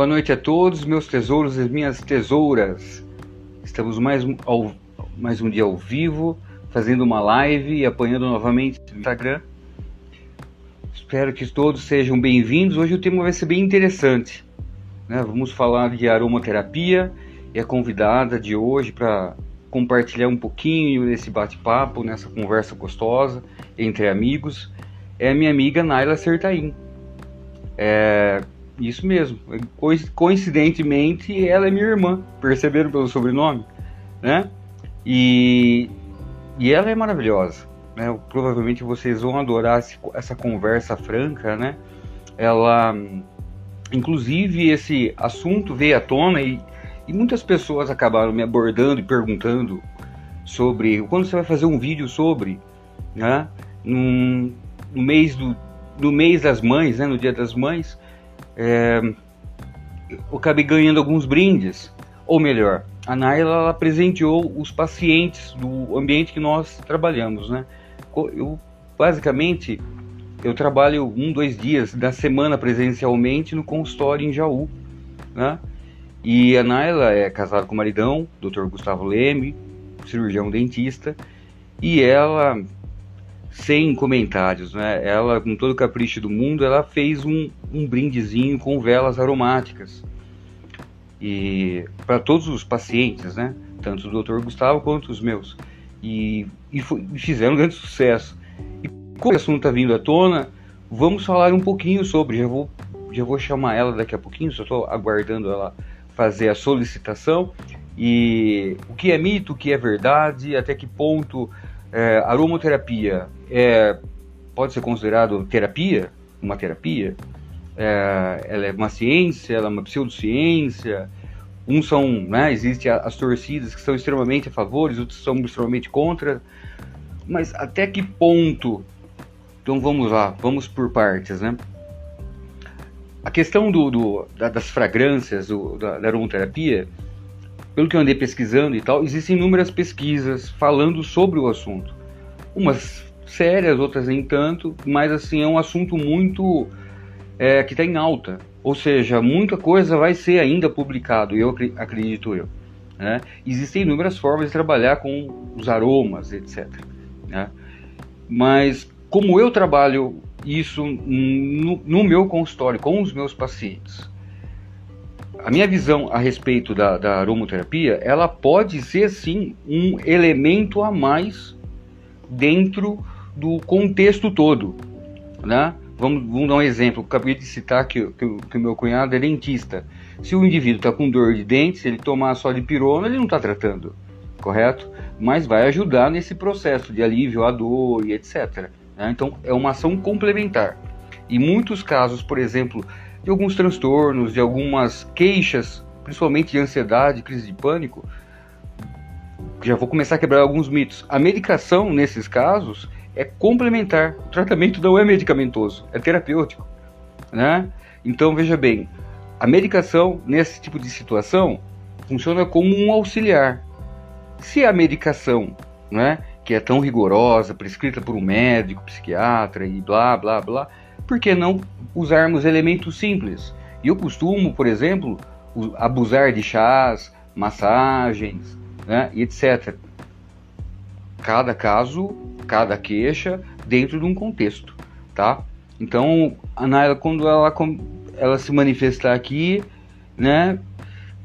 Boa noite a todos, meus tesouros e minhas tesouras. Estamos mais, ao, mais um dia ao vivo, fazendo uma live e apanhando novamente no Instagram. Espero que todos sejam bem-vindos. Hoje o tema vai ser bem interessante. Né? Vamos falar de aromaterapia e a convidada de hoje para compartilhar um pouquinho desse bate-papo, nessa conversa gostosa entre amigos, é a minha amiga Naila Sertain. É, isso mesmo. Coincidentemente, ela é minha irmã. Perceberam pelo sobrenome? Né? E, e ela é maravilhosa. Né? Provavelmente vocês vão adorar essa conversa franca, né? Ela, inclusive, esse assunto veio à tona e, e muitas pessoas acabaram me abordando e perguntando sobre quando você vai fazer um vídeo sobre, né? no mês do no mês das mães, né? No Dia das Mães, é, eu acabei ganhando alguns brindes. Ou melhor, a Naila ela presenteou os pacientes do ambiente que nós trabalhamos, né? Eu, basicamente, eu trabalho um, dois dias da semana presencialmente no consultório em Jaú, né? E a Naila é casada com o maridão, Dr. Gustavo Leme, cirurgião dentista, e ela sem comentários, né? Ela, com todo o capricho do mundo, ela fez um, um brindezinho com velas aromáticas e para todos os pacientes, né? Tanto o Dr. Gustavo quanto os meus e, e, foi, fizeram um grande sucesso. E como o assunto está vindo à tona, vamos falar um pouquinho sobre. Já vou, já vou chamar ela daqui a pouquinho, só estou aguardando ela fazer a solicitação e o que é mito, o que é verdade, até que ponto é, aromoterapia é, pode ser considerado terapia, uma terapia. É, ela é uma ciência, ela é uma pseudociência. Uns são, né, existem as torcidas que são extremamente a favor, outros são extremamente contra. Mas até que ponto? Então vamos lá, vamos por partes, né? A questão do, do das fragrâncias do, da, da aromaterapia, pelo que eu andei pesquisando e tal, existem inúmeras pesquisas falando sobre o assunto. Umas sérias, outras nem tanto, mas assim é um assunto muito é, que está em alta. Ou seja, muita coisa vai ser ainda publicado, eu acredito eu. Né? Existem inúmeras formas de trabalhar com os aromas, etc. Né? Mas como eu trabalho isso no, no, meu consultório com os meus pacientes, a minha visão a respeito da, da aromaterapia, ela pode ser sim um elemento a mais dentro do contexto todo, né? Vamos, vamos dar um exemplo. Acabei de citar que, que, que o meu cunhado é dentista. Se o indivíduo está com dor de dente, se ele tomar só de pirona, ele não está tratando, correto? Mas vai ajudar nesse processo de alívio à dor e etc. Né? Então é uma ação complementar. Em muitos casos, por exemplo, de alguns transtornos, de algumas queixas, principalmente de ansiedade, crise de pânico, já vou começar a quebrar alguns mitos. A medicação, nesses casos, é complementar. O tratamento não é medicamentoso, é terapêutico. Né? Então, veja bem, a medicação, nesse tipo de situação, funciona como um auxiliar. Se a medicação, né, que é tão rigorosa, prescrita por um médico, psiquiatra e blá, blá, blá, por que não usarmos elementos simples? E eu costumo, por exemplo, abusar de chás, massagens, né, etc. Cada caso, cada queixa dentro de um contexto, tá? Então, Naila, quando ela, ela se manifestar aqui, né?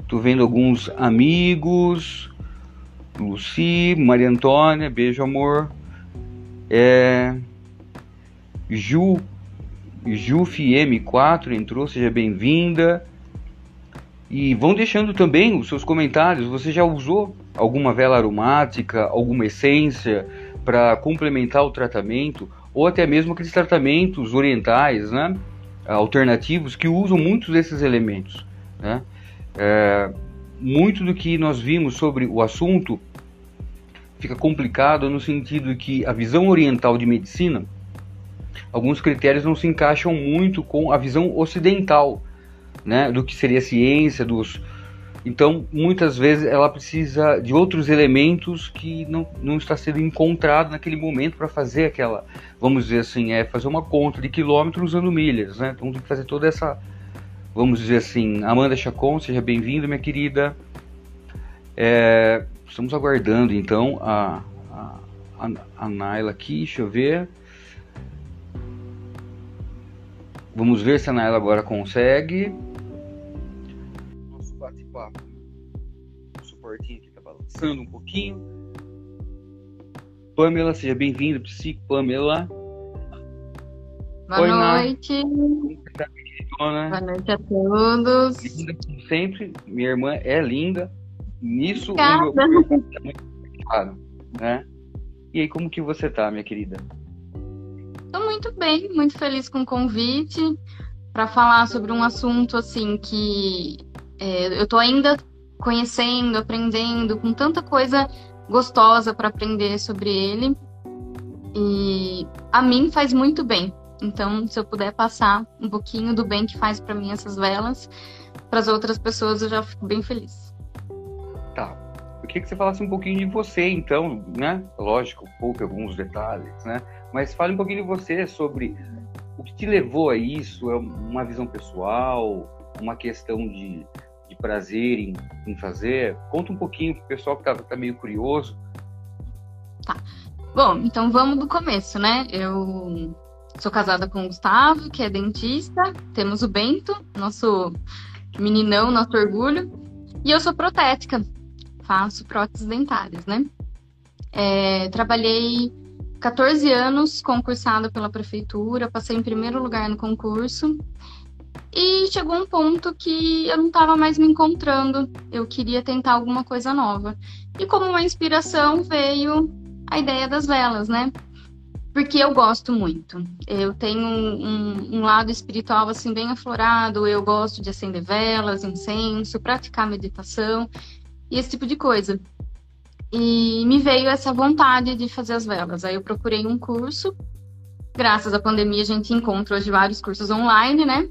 Tô vendo alguns amigos, Luci, Maria Antônia, beijo amor. É, Ju Juf M4 entrou, seja bem-vinda. E vão deixando também os seus comentários. Você já usou alguma vela aromática, alguma essência para complementar o tratamento? Ou até mesmo aqueles tratamentos orientais, né? alternativos, que usam muitos desses elementos. Né? É, muito do que nós vimos sobre o assunto fica complicado no sentido que a visão oriental de medicina alguns critérios não se encaixam muito com a visão ocidental, né, do que seria ciência, dos então, muitas vezes ela precisa de outros elementos que não, não está sendo encontrado naquele momento para fazer aquela, vamos dizer assim, é fazer uma conta de quilômetros usando milhas, né? Então tem que fazer toda essa vamos dizer assim, Amanda Chacon, seja bem-vinda, minha querida. É, estamos aguardando então a, a, a, a Naila aqui, deixa eu ver. Vamos ver se a Naila agora consegue. Nosso bate-papo. O suportinho aqui tá balançando um pouquinho. Pamela, seja bem-vinda, Psico Pamela. Boa Oi, noite. Tá, Boa noite a todos. Linda como sempre, minha irmã é linda. Nisso Obrigada. o meu é muito claro, né? E aí, como que você tá, minha querida? Muito bem, muito feliz com o convite para falar sobre um assunto assim que é, eu tô ainda conhecendo, aprendendo, com tanta coisa gostosa para aprender sobre ele. E a mim faz muito bem. Então, se eu puder passar um pouquinho do bem que faz para mim essas velas, para as outras pessoas, eu já fico bem feliz. Tá. Eu queria que você falasse um pouquinho de você, então, né? Lógico, pouco alguns detalhes, né? Mas fale um pouquinho de você sobre o que te levou a isso. É uma visão pessoal, uma questão de, de prazer em, em fazer? Conta um pouquinho para o pessoal que está tá meio curioso. Tá. Bom, então vamos do começo, né? Eu Sou casada com o Gustavo, que é dentista. Temos o Bento, nosso meninão, nosso orgulho. E eu sou protética, faço próteses dentárias, né? É, trabalhei 14 anos concursada pela prefeitura, passei em primeiro lugar no concurso. E chegou um ponto que eu não estava mais me encontrando, eu queria tentar alguma coisa nova. E como uma inspiração veio a ideia das velas, né? porque eu gosto muito. Eu tenho um, um, lado espiritual assim bem aflorado. Eu gosto de acender velas, incenso, praticar meditação e esse tipo de coisa. E me veio essa vontade de fazer as velas. Aí eu procurei um curso. Graças à pandemia a gente encontra hoje vários cursos online, né?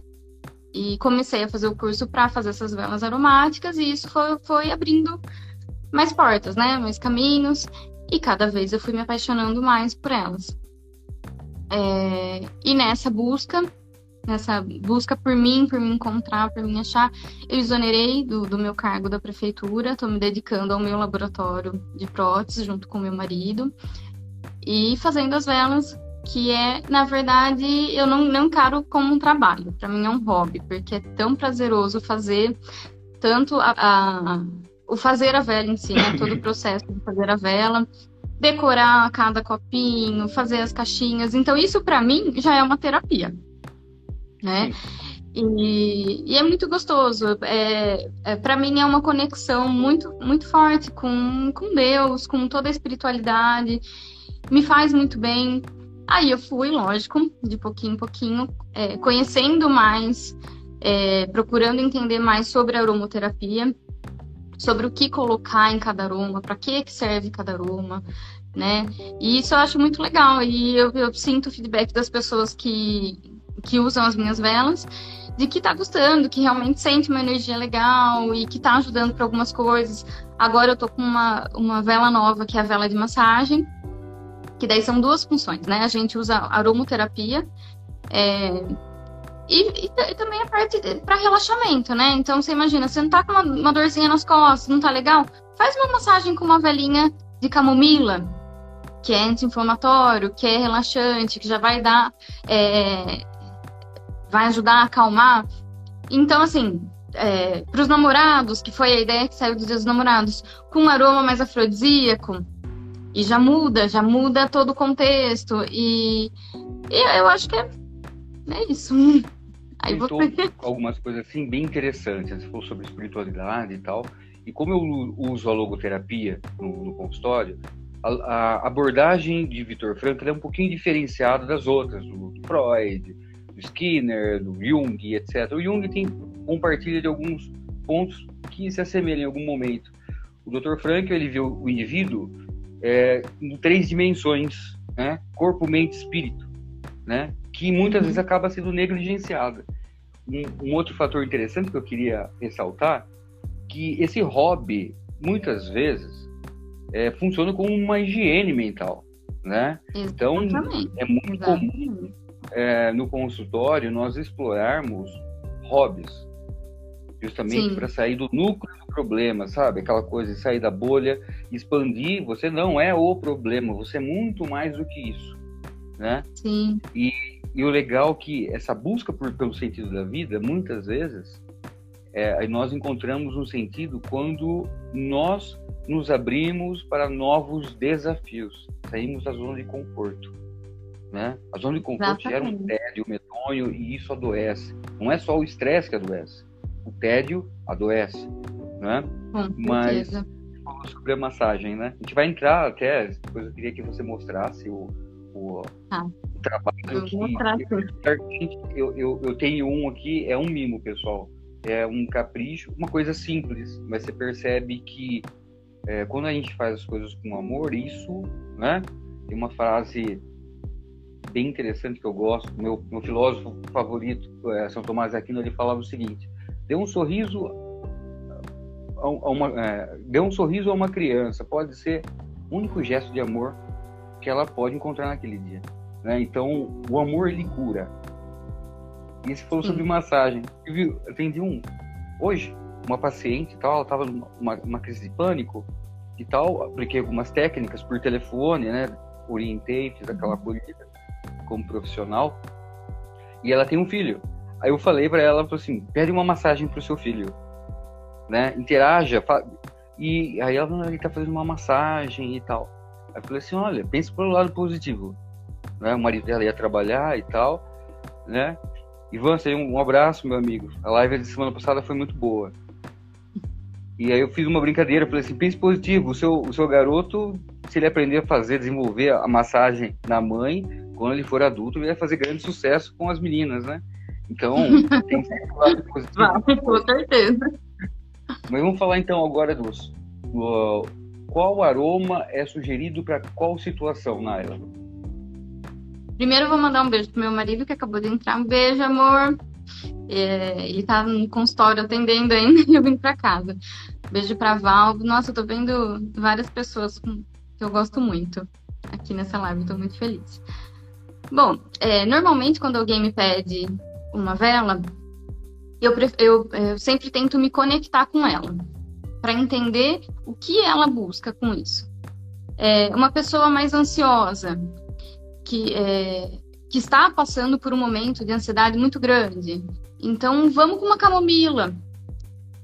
E comecei a fazer o curso para fazer essas velas aromáticas e isso foi, foi abrindo mais portas, né? Mais caminhos. E cada vez eu fui me apaixonando mais por elas. É, e nessa busca, nessa busca por mim, por me encontrar, por me achar, eu exonerei do, do meu cargo da prefeitura, estou me dedicando ao meu laboratório de próteses junto com meu marido e fazendo as velas, que é, na verdade, eu não, não encaro como um trabalho, para mim é um hobby, porque é tão prazeroso fazer tanto a, a o fazer a vela em si, né? todo o processo de fazer a vela, decorar cada copinho, fazer as caixinhas. Então, isso para mim já é uma terapia, né? E, e, é muito gostoso. É, é para mim é uma conexão muito, muito forte com, com Deus, com toda a espiritualidade. Me faz muito bem. Aí eu fui, lógico, de pouquinho em pouquinho, é, conhecendo mais, é, procurando entender mais sobre a aromoterapia sobre o que colocar em cada aroma, para que, que serve cada aroma, né? E isso eu acho muito legal. E eu, eu sinto o feedback das pessoas que, que usam as minhas velas de que tá gostando, que realmente sente uma energia legal e que tá ajudando para algumas coisas. Agora eu tô com uma, uma vela nova, que é a vela de massagem, que daí são duas funções, né? A gente usa aromoterapia, é, e, e, e, também a parte para relaxamento, né? Então você imagina, você não tá com uma, uma, dorzinha nas costas, não tá legal? Faz uma massagem com uma velinha de camomila, que é anti-inflamatório, que é relaxante, que já vai dar. É, vai ajudar a acalmar. Então, assim, é, para os namorados, que foi a ideia que saiu dos Dias dos Namorados, com um aroma mais afrodisíaco, e já muda, já muda todo o contexto. E, e eu acho que é, é isso. Aí vou... algumas coisas assim bem interessantes. Você falou sobre espiritualidade e tal. E como eu uso a logoterapia no, no consultório, a, a, abordagem de Vitor Frankl é um pouquinho diferenciada das outras, do, do Freud, do Skinner, do Jung, etc. O Jung tem compartilha de alguns pontos que se assemelham em algum momento. O Dr. Frankl ele viu o indivíduo é, em três dimensões, né? Corpo, mente, espírito, né? Que muitas vezes acaba sendo negligenciada. Um, um outro fator interessante que eu queria ressaltar que esse hobby muitas vezes é, funciona como uma higiene mental, né? Então é muito Exatamente. comum é, no consultório nós explorarmos hobbies, justamente para sair do núcleo do problema, sabe? Aquela coisa de sair da bolha, expandir. Você não é o problema, você é muito mais do que isso, né? Sim. E, e o legal é que essa busca por, pelo sentido da vida, muitas vezes, é, nós encontramos um sentido quando nós nos abrimos para novos desafios, saímos da zona de conforto. Né? A zona de conforto gera um tédio medonho e isso adoece. Não é só o estresse que adoece, o tédio adoece. Né? Com Mas sobre a massagem, né? A gente vai entrar até, depois eu queria que você mostrasse o, o, ah, o trabalho que eu, eu, eu tenho um aqui, é um mimo, pessoal. É um capricho, uma coisa simples, mas você percebe que é, quando a gente faz as coisas com amor, isso, né? Tem uma frase bem interessante que eu gosto, meu, meu filósofo favorito, é, São Tomás Aquino, ele falava o seguinte: dê um sorriso a, uma, é, dê um sorriso a uma criança, pode ser o único gesto de amor que ela pode encontrar naquele dia. Né? Então, o amor ele cura. E você falou sobre massagem. Eu atendi um hoje uma paciente tal, ela estava numa uma crise de pânico e tal, apliquei algumas técnicas por telefone, né? Orientei, fiz aquela política como profissional. E ela tem um filho. Aí eu falei para ela, assim, pede uma massagem pro seu filho, né? Interaja. E aí ela, ele tá fazendo uma massagem e tal. Aí eu falei assim, olha, pense pelo lado positivo. Né? O marido dela ia trabalhar e tal, né? Ivan, um abraço, meu amigo. A live de semana passada foi muito boa. E aí eu fiz uma brincadeira, falei assim, pense positivo, o seu, o seu garoto, se ele aprender a fazer, desenvolver a massagem na mãe, quando ele for adulto, ele vai fazer grande sucesso com as meninas, né? Então, tem que lado positivo. Ah, com certeza. Mas vamos falar então agora dos. Do, qual aroma é sugerido para qual situação, Naila? Primeiro eu vou mandar um beijo pro meu marido que acabou de entrar. Um beijo, amor. É, ele tá no consultório atendendo ainda e eu vim para casa. Beijo pra Val. Nossa, eu tô vendo várias pessoas que eu gosto muito aqui nessa live, tô muito feliz. Bom, é, normalmente quando alguém me pede uma vela, eu, eu, eu sempre tento me conectar com ela para entender o que ela busca com isso. É, uma pessoa mais ansiosa, que, é, que está passando por um momento de ansiedade muito grande, então, vamos com uma camomila,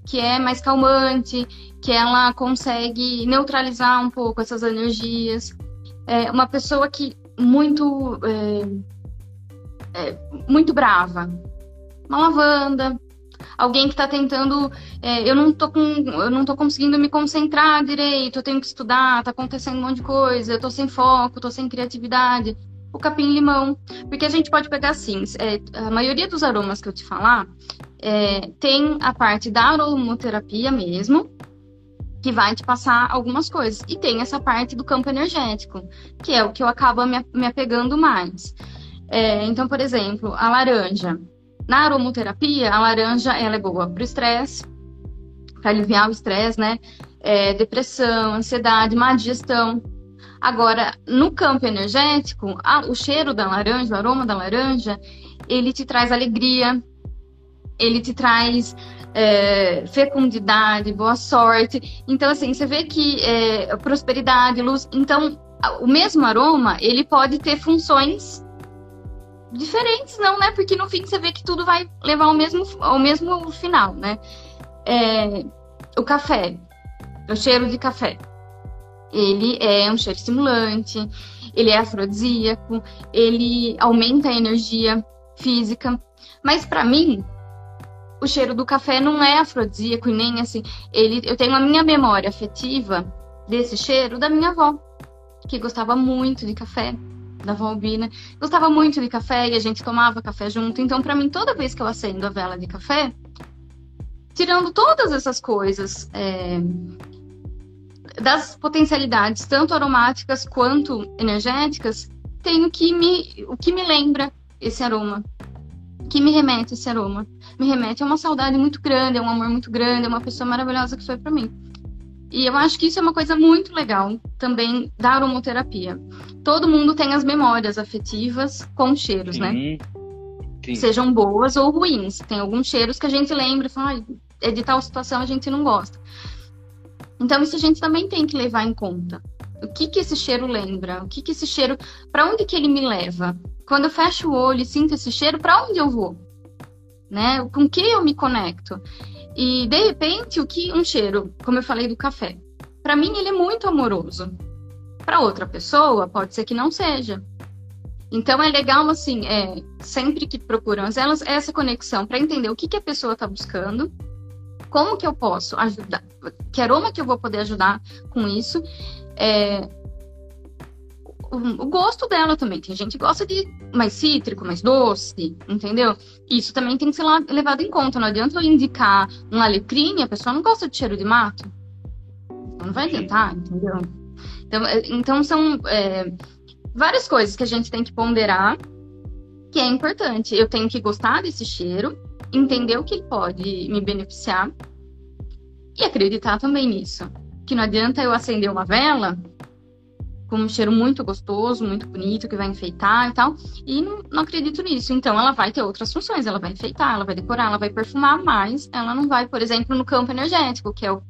que é mais calmante, que ela consegue neutralizar um pouco essas energias. É uma pessoa que muito é, é, muito brava, uma lavanda, alguém que está tentando, é, eu não tô com, eu não tô conseguindo me concentrar direito, eu tenho que estudar, tá acontecendo um monte de coisa, eu tô sem foco, tô sem criatividade o capim-limão. Porque a gente pode pegar assim, é, a maioria dos aromas que eu te falar é, tem a parte da aromoterapia mesmo, que vai te passar algumas coisas. E tem essa parte do campo energético, que é o que eu acabo me, me apegando mais. É, então, por exemplo, a laranja. Na aromoterapia, a laranja ela é boa para o estresse, para aliviar o estresse, né? É, depressão, ansiedade, má digestão. Agora, no campo energético, a, o cheiro da laranja, o aroma da laranja, ele te traz alegria, ele te traz é, fecundidade, boa sorte. Então, assim, você vê que é, prosperidade, luz. Então, o mesmo aroma, ele pode ter funções diferentes, não, né? Porque no fim você vê que tudo vai levar ao mesmo, ao mesmo final, né? É, o café, o cheiro de café. Ele é um cheiro estimulante, ele é afrodisíaco, ele aumenta a energia física. Mas para mim, o cheiro do café não é afrodisíaco e nem assim. Ele, eu tenho a minha memória afetiva desse cheiro da minha avó, que gostava muito de café, da avó Albina. Gostava muito de café e a gente tomava café junto. Então, para mim, toda vez que eu acendo a vela de café, tirando todas essas coisas é, das potencialidades, tanto aromáticas quanto energéticas, tem o que me, o que me lembra esse aroma, que me remete esse aroma. Me remete a uma saudade muito grande, a um amor muito grande, a uma pessoa maravilhosa que foi para mim. E eu acho que isso é uma coisa muito legal também da aromoterapia. Todo mundo tem as memórias afetivas com cheiros, né? Sim. né? Sim. Sejam boas ou ruins. Tem alguns cheiros que a gente lembra e fala, é de tal situação a gente não gosta. Então isso a gente também tem que levar em conta. O que que esse cheiro lembra? O que que esse cheiro, para onde que ele me leva? Quando eu fecho o olho e sinto esse cheiro, para onde eu vou? Né? Com que eu me conecto? E de repente, o que um cheiro, como eu falei do café, para mim ele é muito amoroso. Para outra pessoa, pode ser que não seja. Então é legal assim, é, sempre que procuramos elas essa conexão para entender o que, que a pessoa está buscando, como que eu posso ajudar, que aroma que eu vou poder ajudar com isso, é, o, o, gosto dela também. Tem gente que gosta de mais cítrico, mais doce, entendeu? Isso também tem que ser levado em conta. Não adianta eu indicar um alecrim, a pessoa não gosta de cheiro de mato. Então não vai adiantar, entendeu? Então, é, então são é, várias coisas que a gente tem que ponderar que é importante. Eu tenho que gostar desse cheiro, entender o que pode me beneficiar e acreditar também nisso. Que não adianta eu acender uma vela com um cheiro muito gostoso, muito bonito, que vai enfeitar e tal, e não, não acredito nisso. Então ela vai ter outras funções, ela vai enfeitar, ela vai decorar, ela vai perfumar, mas ela não vai, por exemplo, no campo energético, que é o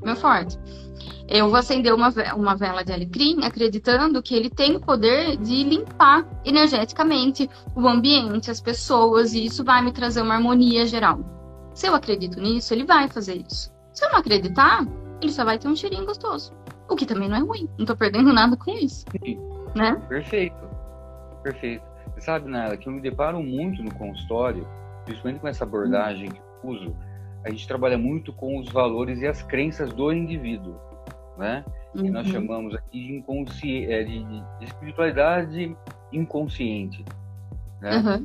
meu forte. Eu vou acender uma, uma vela de alecrim acreditando que ele tem o poder de limpar energeticamente o ambiente, as pessoas, e isso vai me trazer uma harmonia geral. Se eu acredito nisso, ele vai fazer isso. Se eu não acreditar, ele só vai ter um cheirinho gostoso. O que também não é ruim. Não tô perdendo nada com isso. Sim. Né? Perfeito. Perfeito. Você sabe, Nela, que eu me deparo muito no consultório, principalmente com essa abordagem que eu uso, a gente trabalha muito com os valores e as crenças do indivíduo né? Uhum. Que nós uhum. chamamos aqui de, inconsci... É, de, de espiritualidade inconsciente, né? Uhum.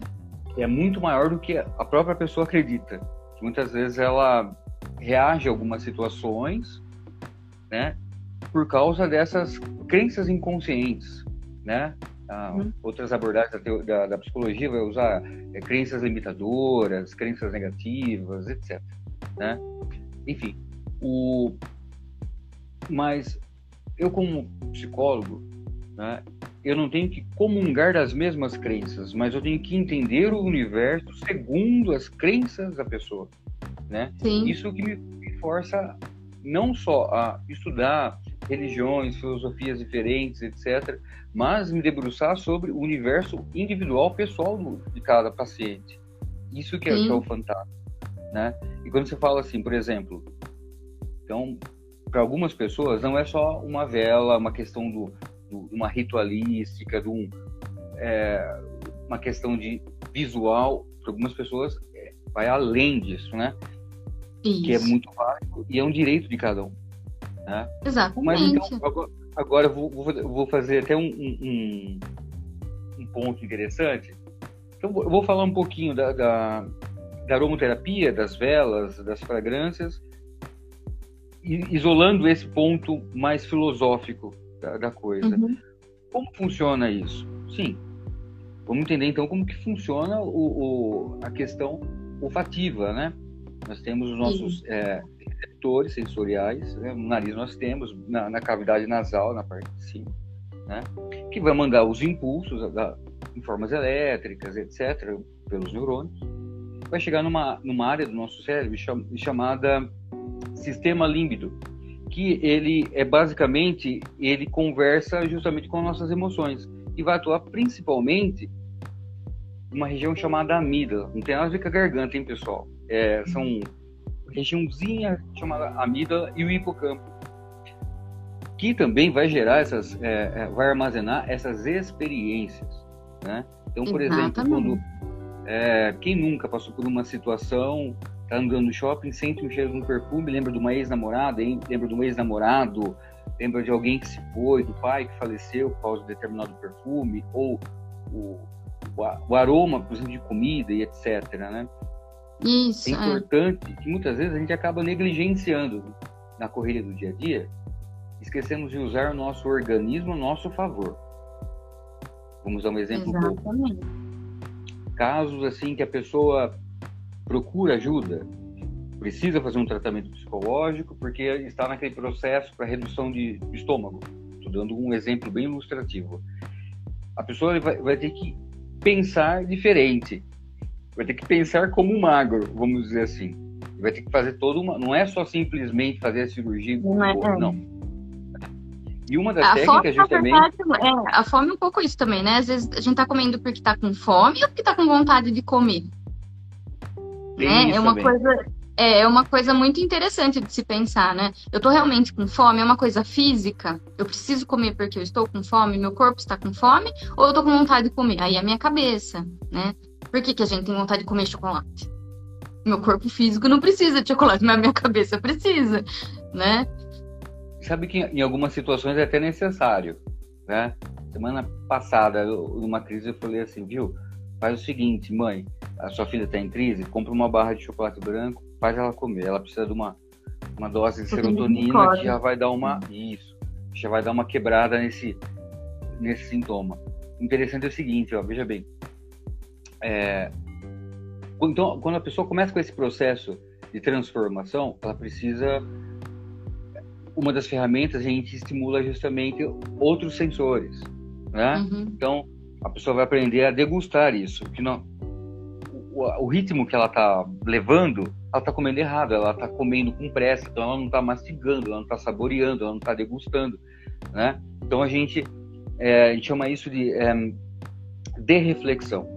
É muito maior do que a própria pessoa acredita. Muitas vezes ela reage a algumas situações, né? Por causa dessas crenças inconscientes, né? Ah, uhum. Outras abordagens da, da, da, psicologia vai usar é, crenças limitadoras, crenças negativas, etc. Né? Enfim, o, mas eu, como psicólogo, né, eu não tenho que comungar das mesmas crenças, mas eu tenho que entender o universo segundo as crenças da pessoa. Né? Sim. Isso que me força não só a estudar religiões, filosofias diferentes, etc., mas me debruçar sobre o universo individual, pessoal de cada paciente. Isso que é, que é o fantástico. Né? E quando você fala assim, por exemplo, então para algumas pessoas não é só uma vela, uma questão do, do uma ritualística, de um, é, uma questão de visual. Para algumas pessoas é, vai além disso, né? Isso. Que é muito válido e é um direito de cada um. Né? Exatamente. Mas então, agora, agora vou, vou, fazer até um, um, um, ponto interessante. Então, eu vou falar um pouquinho da, da, da aromaterapia, das velas, das fragrâncias isolando esse ponto mais filosófico da, da coisa. Uhum. Como funciona isso? Sim. Vamos entender então como que funciona o, o a questão olfativa, né? Nós temos os nossos é, receptores sensoriais, né? no nariz nós temos, na, na, cavidade nasal, na parte de cima, né? Que vai mandar os impulsos da, em formas elétricas, etc., pelos neurônios. Vai chegar numa, numa área do nosso cérebro chamada sistema límbido, que ele é basicamente ele conversa justamente com nossas emoções e vai atuar principalmente uma região chamada amígdala. Não tem nada a ver com a garganta, hein, pessoal? É, são regiãozinha chamada amígdala e o hipocampo, que também vai gerar essas, é, é vai armazenar essas experiências, né? Então, por Exatamente. exemplo, quando é, quem nunca passou por uma situação tá andando no shopping, sente um cheiro de um perfume, lembra de uma ex-namorada, lembra de um ex-namorado, lembra de alguém que se foi, do pai que faleceu por causa de determinado perfume, ou o, o, aroma, por exemplo, de comida e etc, né? Isso, é importante é. que muitas vezes a gente acaba negligenciando na correria do dia a dia, esquecemos de usar o nosso organismo a nosso favor. Vamos dar um exemplo Exatamente. Casos assim que a pessoa procura ajuda, precisa fazer um tratamento psicológico porque está naquele processo para redução de estômago. Estou dando um exemplo bem ilustrativo. A pessoa vai, vai ter que pensar diferente, vai ter que pensar como um magro, vamos dizer assim. Vai ter que fazer toda uma. Não é só simplesmente fazer a cirurgia. Não. É, não. E uma das a técnicas fome, justamente. Verdade, é, a fome é um pouco isso também, né? Às vezes a gente tá comendo porque tá com fome ou porque tá com vontade de comer. Né? É uma também. coisa. É, é uma coisa muito interessante de se pensar, né? Eu tô realmente com fome, é uma coisa física. Eu preciso comer porque eu estou com fome, meu corpo está com fome, ou eu tô com vontade de comer? Aí é a minha cabeça, né? Por que, que a gente tem vontade de comer chocolate? Meu corpo físico não precisa de chocolate, mas a minha cabeça precisa, né? Sabe que em algumas situações é até necessário, né? Semana passada, numa crise, eu falei assim, viu? Faz o seguinte, mãe, a sua filha está em crise, compra uma barra de chocolate branco, faz ela comer. Ela precisa de uma, uma dose de serotonina que já vai dar uma isso, já vai dar uma quebrada nesse nesse sintoma. Interessante é o seguinte, ó, veja bem, é, então, quando a pessoa começa com esse processo de transformação, ela precisa. Uma das ferramentas a gente estimula justamente outros sensores, né? Uhum. Então, a pessoa vai aprender a degustar isso. Que não, o, o ritmo que ela está levando, ela está comendo errado, ela está comendo com pressa, então ela não está mastigando, ela não está saboreando, ela não está degustando, né? Então a gente, é, a gente chama isso de é, de reflexão.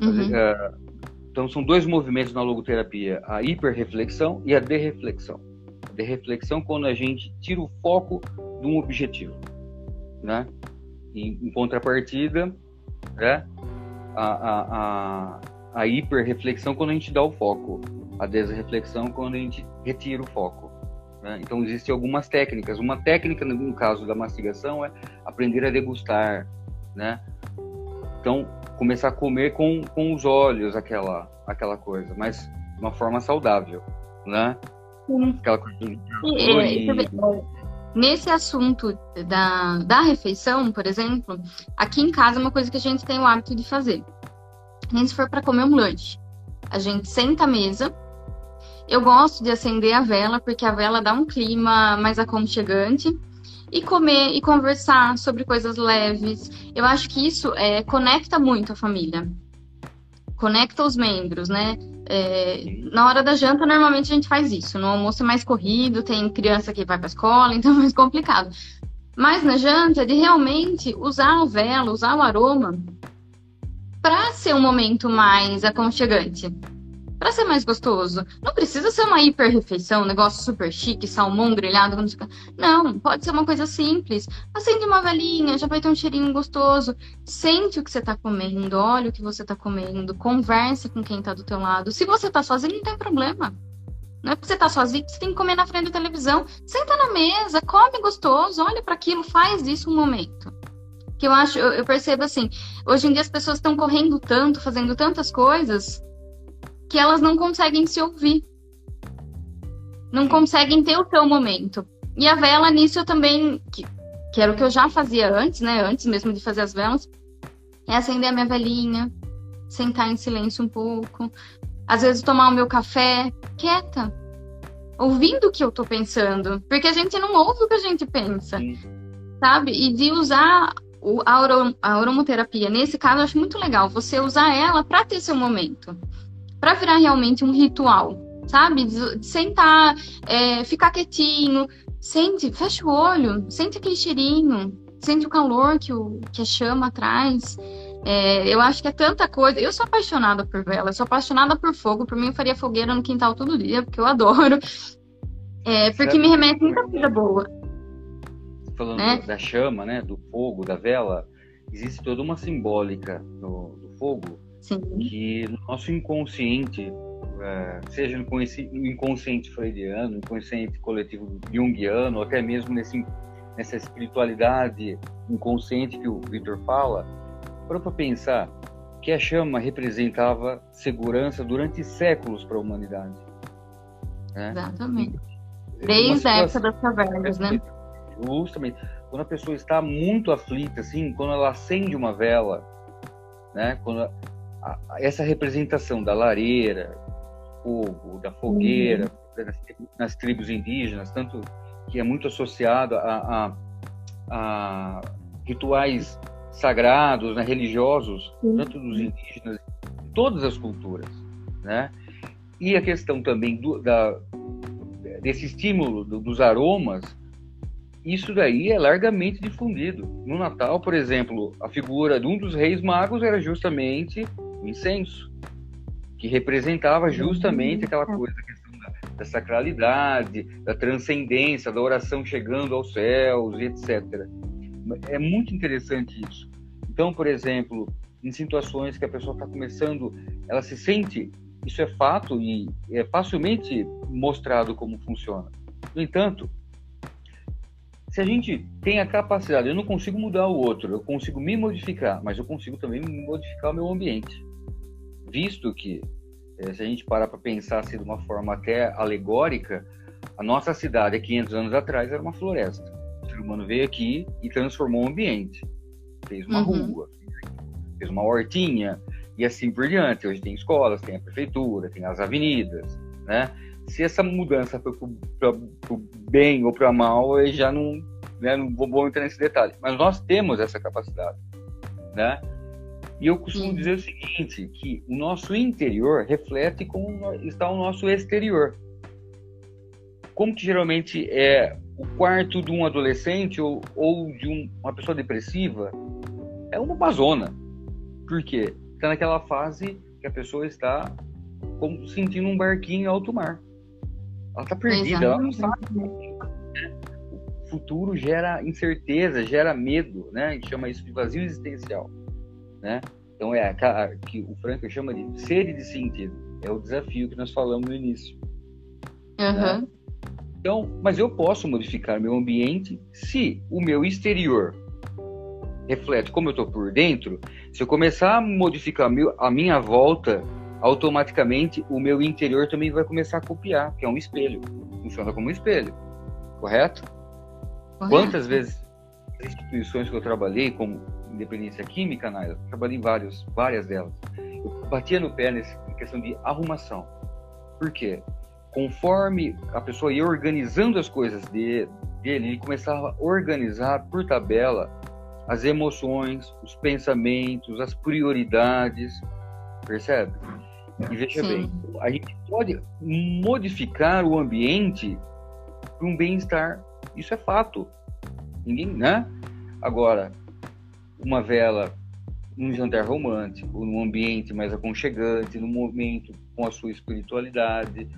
Uhum. É, então, são dois movimentos na logoterapia: a hiperreflexão e a derreflexão. A derreflexão, quando a gente tira o foco de um objetivo. Né? Em, em contrapartida, né? a, a, a, a hiperreflexão, quando a gente dá o foco. A desreflexão, quando a gente retira o foco. Né? Então, existem algumas técnicas. Uma técnica, no caso da mastigação, é aprender a degustar. Né? Então, começar a comer com, com os olhos aquela, aquela coisa, mas de uma forma saudável, né? Sim. Aquela coisa e, Nesse assunto da, da refeição, por exemplo, aqui em casa é uma coisa que a gente tem o hábito de fazer. Nem se for para comer um lanche. A gente senta à mesa. Eu gosto de acender a vela, porque a vela dá um clima mais aconchegante e comer e conversar sobre coisas leves. Eu acho que isso é, conecta muito a família, conecta os membros, né? É, na hora da janta, normalmente a gente faz isso. No almoço é mais corrido, tem criança que vai para escola, então é mais complicado. Mas na janta, de realmente usar a vela, usar o aroma, para ser um momento mais aconchegante para ser mais gostoso. Não precisa ser uma hiper refeição, um negócio super chique, salmão grelhado, não, pode ser uma coisa simples. Acende uma velhinha, já vai ter um cheirinho gostoso. Sente o que você está comendo, olha o que você está comendo, converse com quem está do teu lado. Se você está sozinho, não tem problema. Não é porque você está sozinho que você tem que comer na frente da televisão. Senta na mesa, come gostoso, olha para aquilo, faz isso um momento que eu acho, eu, percebo assim, hoje em dia as pessoas estão correndo tanto, fazendo tantas coisas, que elas não conseguem se ouvir. Não conseguem ter o seu momento. E a vela nisso eu também, que, que era o que eu já fazia antes, né? Antes mesmo de fazer as velas, é acender a minha velinha, sentar em silêncio um pouco, às vezes tomar o meu café quieta, ouvindo o que eu tô pensando, porque a gente não ouve o que a gente pensa, Sim. sabe? E de usar o, a, a aromoterapia, nesse caso, eu acho muito legal você usar ela para ter seu momento para virar realmente um ritual, sabe? De, sentar, é, ficar quietinho, sente, fecha o olho, sente aquele cheirinho, sente o calor que, o, que a chama traz. É, eu acho que é tanta coisa. Eu sou apaixonada por vela, sou apaixonada por fogo. Por mim, eu faria fogueira no quintal todo dia, porque eu adoro. É, porque me remete muita coisa boa. Falando né? da chama, né? Do fogo, da vela, existe toda uma simbólica do, do fogo Sim. que no nosso inconsciente, é, seja no inconsciente freudiano, inconsciente coletivo junguiano, até mesmo nesse, nessa espiritualidade inconsciente que o Victor fala, para pensar que a chama representava segurança durante séculos para a humanidade. Né? Exatamente. Desde a época das cavernas, né? Justamente. Quando a pessoa está muito aflita, assim, quando ela acende uma vela, né? Quando essa representação da lareira, fogo, da fogueira, uhum. nas, nas, tribos indígenas, tanto que é muito associado a, a, a rituais sagrados, né, religiosos, uhum. tanto dos indígenas, todas as culturas, né? E a questão também do, da, desse estímulo do, dos aromas, isso daí é largamente difundido. No Natal, por exemplo, a figura de um dos reis magos era justamente o incenso, que representava justamente aquela coisa, a questão da, da sacralidade, da transcendência, da oração chegando aos céus, etc. É muito interessante isso. Então, por exemplo, em situações que a pessoa está começando, ela se sente, isso é fato e é facilmente mostrado como funciona. No entanto, se a gente tem a capacidade, eu não consigo mudar o outro, eu consigo me modificar, mas eu consigo também modificar o meu ambiente. Visto que, eh, se a gente parar para pensar assim, de uma forma até alegórica, a nossa cidade, há 500 anos atrás, era uma floresta. O ser humano veio aqui e transformou o ambiente. Fez uma uhum. rua, fez uma hortinha, e assim por diante. Hoje tem escolas, tem a prefeitura, tem as avenidas, né? se essa mudança foi para o bem ou para mal, eu já não, né, não vou, vou, entrar nesse detalhe. Mas nós temos essa capacidade, né? E eu costumo Sim. dizer o seguinte, que o nosso interior reflete como está o nosso exterior. Como que geralmente é o quarto de um adolescente ou, ou de um, uma pessoa depressiva, é uma bazona. Por quê? Está naquela fase que a pessoa está como sentindo um barquinho em alto mar. Ela tá perdida, ela não sabe. O futuro gera incerteza, gera medo, né? A gente chama isso de vazio existencial, né? Então é a, que o Frank chama de sede de sentido. É o desafio que nós falamos no início. Uhum. Né? Então, mas eu posso modificar meu ambiente se o meu exterior reflete como eu estou por dentro. Se eu começar a modificar a minha volta automaticamente o meu interior também vai começar a copiar, que é um espelho. Funciona como um espelho, correto? correto. Quantas vezes instituições que eu trabalhei, como Independência Química, Naila, eu trabalhei em vários, várias delas. Eu batia no pé nessa questão de arrumação. Por quê? Conforme a pessoa ia organizando as coisas de, dele, ele começava a organizar por tabela as emoções, os pensamentos, as prioridades, percebe? E veja Sim. bem, a gente pode modificar o ambiente para um bem-estar. Isso é fato. Ninguém, né? Agora, uma vela num jantar romântico, num ambiente mais aconchegante, num momento com a sua espiritualidade,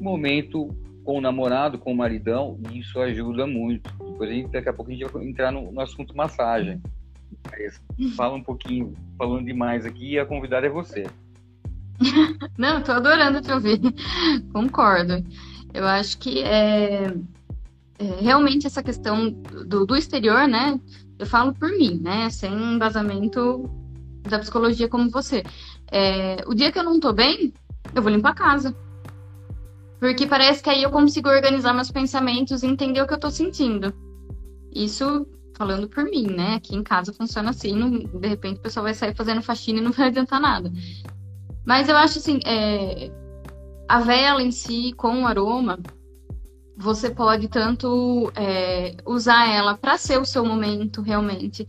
momento com o namorado, com o maridão, isso ajuda muito. Depois a gente, daqui a pouco a gente vai entrar no, no assunto massagem. Fala um pouquinho, falando demais aqui, e a convidada é você. Não, tô adorando te ouvir. Concordo. Eu acho que é, realmente essa questão do, do exterior, né? Eu falo por mim, né? Sem embasamento da psicologia como você. É, o dia que eu não tô bem, eu vou limpar a casa. Porque parece que aí eu consigo organizar meus pensamentos e entender o que eu tô sentindo. Isso falando por mim, né? Aqui em casa funciona assim, não, de repente o pessoal vai sair fazendo faxina e não vai adiantar nada. Mas eu acho assim, é, a vela em si, com o aroma, você pode tanto é, usar ela para ser o seu momento realmente